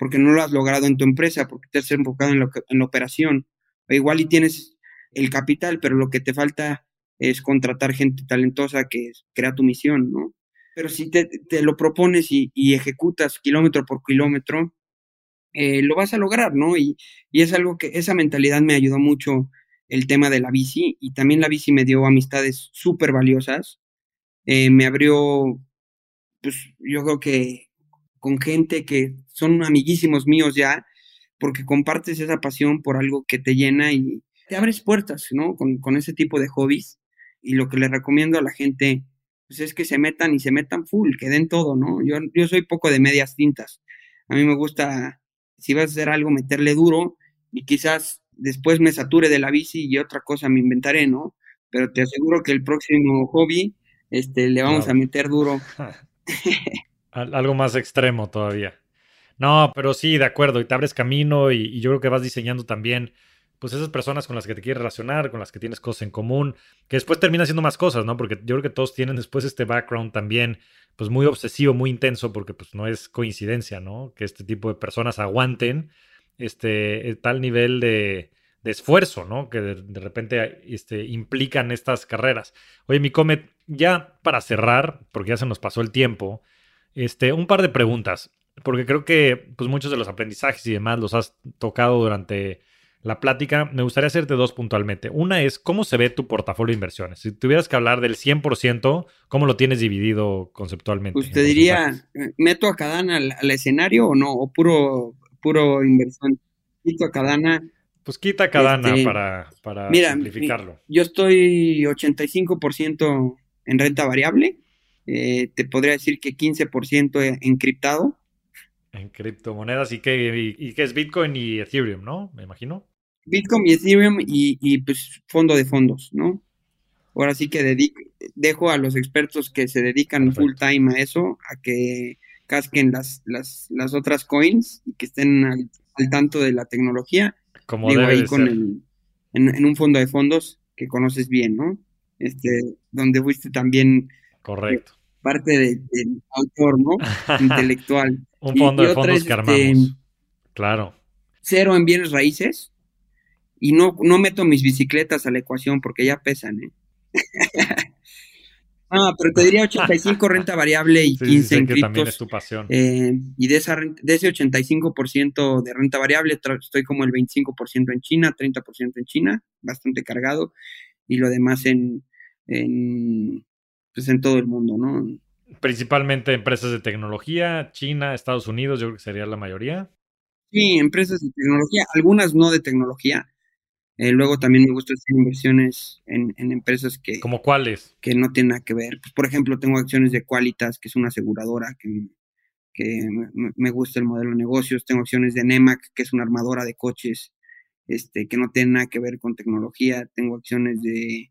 porque no lo has logrado en tu empresa, porque te has enfocado en, en la operación. O igual y tienes el capital, pero lo que te falta es contratar gente talentosa que crea tu misión, ¿no? Pero si te, lo propones y, ejecutas kilómetro por kilómetro, eh, lo vas a lograr, ¿no? Y, es algo que esa mentalidad me ayudó mucho el tema de la bici y también la bici me dio amistades súper valiosas. Eh, me abrió, pues yo creo que con gente que son amiguísimos míos ya, porque compartes esa pasión por algo que te llena y te abres puertas, ¿no? Con, con ese tipo de hobbies y lo que le recomiendo a la gente pues es que se metan y se metan full, que den todo, ¿no? Yo, yo soy poco de medias tintas. A mí me gusta, si vas a hacer algo, meterle duro y quizás después me sature de la bici y otra cosa me inventaré, ¿no? Pero te aseguro que el próximo hobby este, le vamos a meter duro. [laughs] Algo más extremo todavía. No, pero sí, de acuerdo, y te abres camino y, yo creo que vas diseñando también pues esas personas con las que te quieres relacionar, con las que tienes cosas en común, que después termina haciendo más cosas, ¿no? Porque yo creo que todos tienen después este background también, pues muy obsesivo, muy intenso, porque pues no es coincidencia, ¿no? Que este tipo de personas aguanten este tal nivel de, esfuerzo, ¿no? Que de, repente este, implican estas carreras. Oye, mi Comet, ya para cerrar, porque ya se nos pasó el tiempo, este, un par de preguntas, porque creo que pues muchos de los aprendizajes y demás los has tocado durante la plática, me gustaría hacerte dos puntualmente. Una es, ¿cómo se ve tu portafolio de inversiones? Si tuvieras que hablar del 100%, ¿cómo lo tienes dividido conceptualmente? Usted diría, ¿meto a cada al, al, escenario o no? ¿O puro, puro inversión? quito a Cadana. Pues quita Cadana este, para, para simplificarlo. Yo estoy 85% en renta variable. Eh, te podría decir que 15% encriptado. En criptomonedas. ¿Y qué, y, qué es Bitcoin y Ethereum, no? Me imagino. Bitcoin y Ethereum y, y pues fondo de fondos, ¿no? Ahora sí que dejo a los expertos que se dedican full time a eso, a que casquen las, las, las otras coins y que estén al, tanto de la tecnología. Como Digo, ahí con El, en, un fondo de fondos que conoces bien, ¿no? Este, donde fuiste también Correcto. Parte del autor, ¿no? [laughs] Intelectual. un fondo de fondos que armamos. Este, claro. Cero en bienes raíces. Y no, no meto mis bicicletas a la ecuación porque ya pesan, ¿eh? [laughs] Ah, pero te diría 85 renta variable y 15 en criptos. también es tu pasión. Eh, y de, esa, de ese 85% de renta variable, estoy como el 25% en China, 30% en China, bastante cargado, y lo demás en, en, pues en todo el mundo, ¿no? Principalmente empresas de tecnología, China, Estados Unidos, yo creo que sería la mayoría. Sí, empresas de tecnología, algunas no de tecnología, eh, luego también me gusta hacer inversiones en, empresas que... ¿Como cuáles? Que no tienen nada que ver. Pues, por ejemplo, tengo acciones de Qualitas, que es una aseguradora que, que me, gusta el modelo de negocios. Tengo acciones de Nemac, que es una armadora de coches, este, que no tiene nada que ver con tecnología. Tengo acciones de,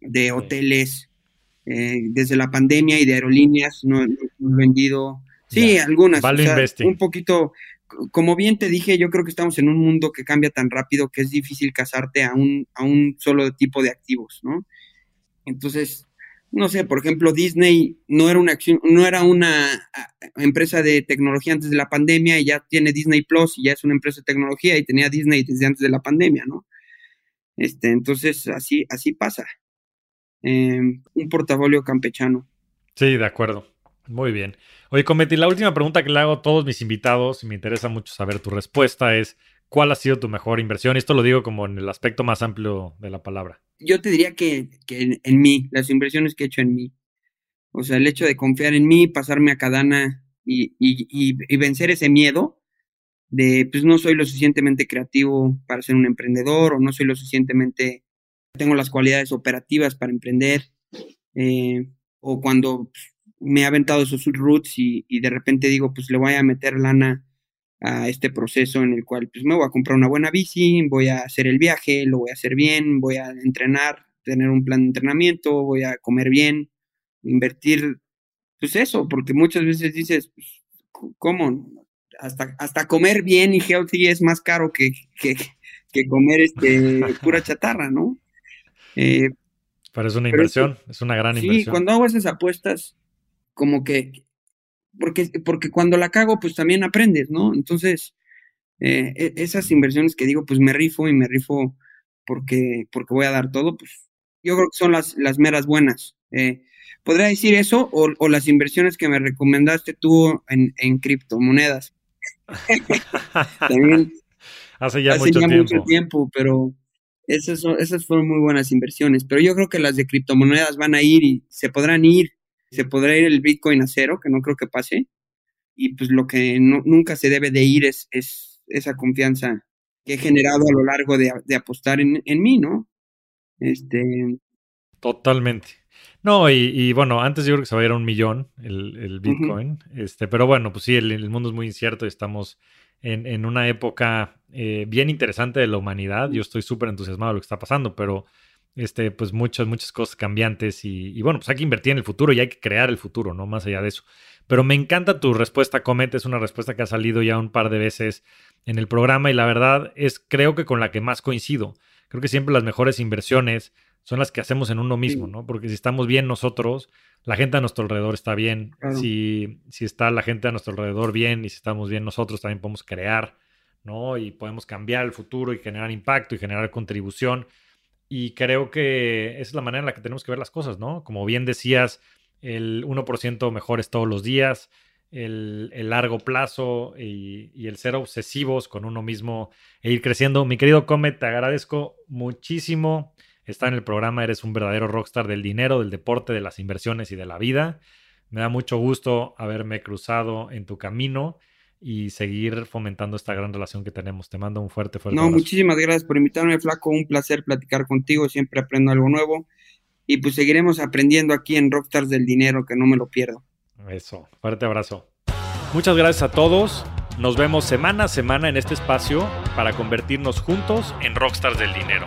de hoteles. Eh, desde la pandemia y de aerolíneas no, he vendido. Sí, algunas. un poquito como bien te dije, yo creo que estamos en un mundo que cambia tan rápido que es difícil casarte a un, a un solo tipo de activos, ¿no? Entonces, no sé, por ejemplo, Disney no era una acción, no era una empresa de tecnología antes de la pandemia y ya tiene Disney Plus y ya es una empresa de tecnología y tenía Disney desde antes de la pandemia, ¿no? Este, entonces, así, así pasa. Em, un portafolio campechano. Sí, de acuerdo. Muy bien. Oye, Cometi, la última pregunta que le hago a todos mis invitados, y me interesa mucho saber tu respuesta, es ¿cuál ha sido tu mejor inversión? Esto lo digo como en el aspecto más amplio de la palabra. Yo te diría que, en, mí, las inversiones que he hecho en mí. O sea, el hecho de confiar en mí, pasarme a Cadana y, y, vencer ese miedo de, pues no soy lo suficientemente creativo para ser un emprendedor o no soy lo suficientemente, tengo las cualidades operativas para emprender. Eh, o cuando me ha aventado esos roots y, de repente digo, pues le voy a meter lana a este proceso en el cual pues me voy a comprar una buena bici, voy a hacer el viaje, lo voy a hacer bien, voy a entrenar, tener un plan de entrenamiento, voy a comer bien, invertir, pues eso, porque muchas veces dices, pues, ¿cómo? Hasta, hasta comer bien y healthy es más caro que, que, que comer este, pura [laughs] chatarra, ¿no? Eh, pero es una inversión, es, una gran inversión. Sí, cuando hago esas apuestas, como que, porque, porque cuando la cago, pues también aprendes, ¿no? Entonces, eh, e, esas inversiones que digo, pues me rifo y me rifo porque, porque voy a dar todo, pues yo creo que son las, las meras buenas. Eh, ¿Podría decir eso o, las inversiones que me recomendaste tú en, en criptomonedas? [laughs] [laughs] también hace ya, mucho, tiempo. mucho tiempo, pero esas, esas fueron muy buenas inversiones. Pero yo creo que las de criptomonedas van a ir y se podrán ir se podrá ir el Bitcoin a cero, que no creo que pase. Y pues lo que nunca se debe de ir es, es, esa confianza que he generado a lo largo de, apostar en, mí, ¿no? Este. Totalmente. No, y, bueno, antes yo creo que se va a ir a un millón el, Bitcoin. este, pero bueno, pues sí, el, mundo es muy incierto y estamos en, una época eh, bien interesante de la humanidad. Yo estoy súper entusiasmado de lo que está pasando, pero este, pues muchas, muchas cosas cambiantes y, bueno, pues hay que invertir en el futuro y hay que crear el futuro, ¿no? Más allá de eso. Pero me encanta tu respuesta, Comet, es una respuesta que ha salido ya un par de veces en el programa y la verdad es, creo que con la que más coincido. Creo que siempre las mejores inversiones son las que hacemos en uno mismo, ¿no? Porque si estamos bien nosotros, la gente a nuestro alrededor está bien. Si, si está la gente a nuestro alrededor bien y si estamos bien nosotros, también podemos crear, ¿no? Y podemos cambiar el futuro y generar impacto y generar contribución. Y creo que esa es la manera en la que tenemos que ver las cosas, ¿no? Como bien decías, el 1% mejores todos los días, el, largo plazo y, el ser obsesivos con uno mismo e ir creciendo. Mi querido Comet, te agradezco muchísimo estar en el programa. Eres un verdadero rockstar del dinero, del deporte, de las inversiones y de la vida. Me da mucho gusto haberme cruzado en tu camino. y seguir fomentando esta gran relación que tenemos. Te mando un fuerte, fuerte No, abrazo. muchísimas gracias por invitarme, Flaco. Un placer platicar contigo. Siempre aprendo algo nuevo. Y pues seguiremos aprendiendo aquí en Rockstars del Dinero, que no me lo pierdo. Eso, fuerte abrazo. Muchas gracias a todos. Nos vemos semana a semana en este espacio para convertirnos juntos en Rockstars del Dinero.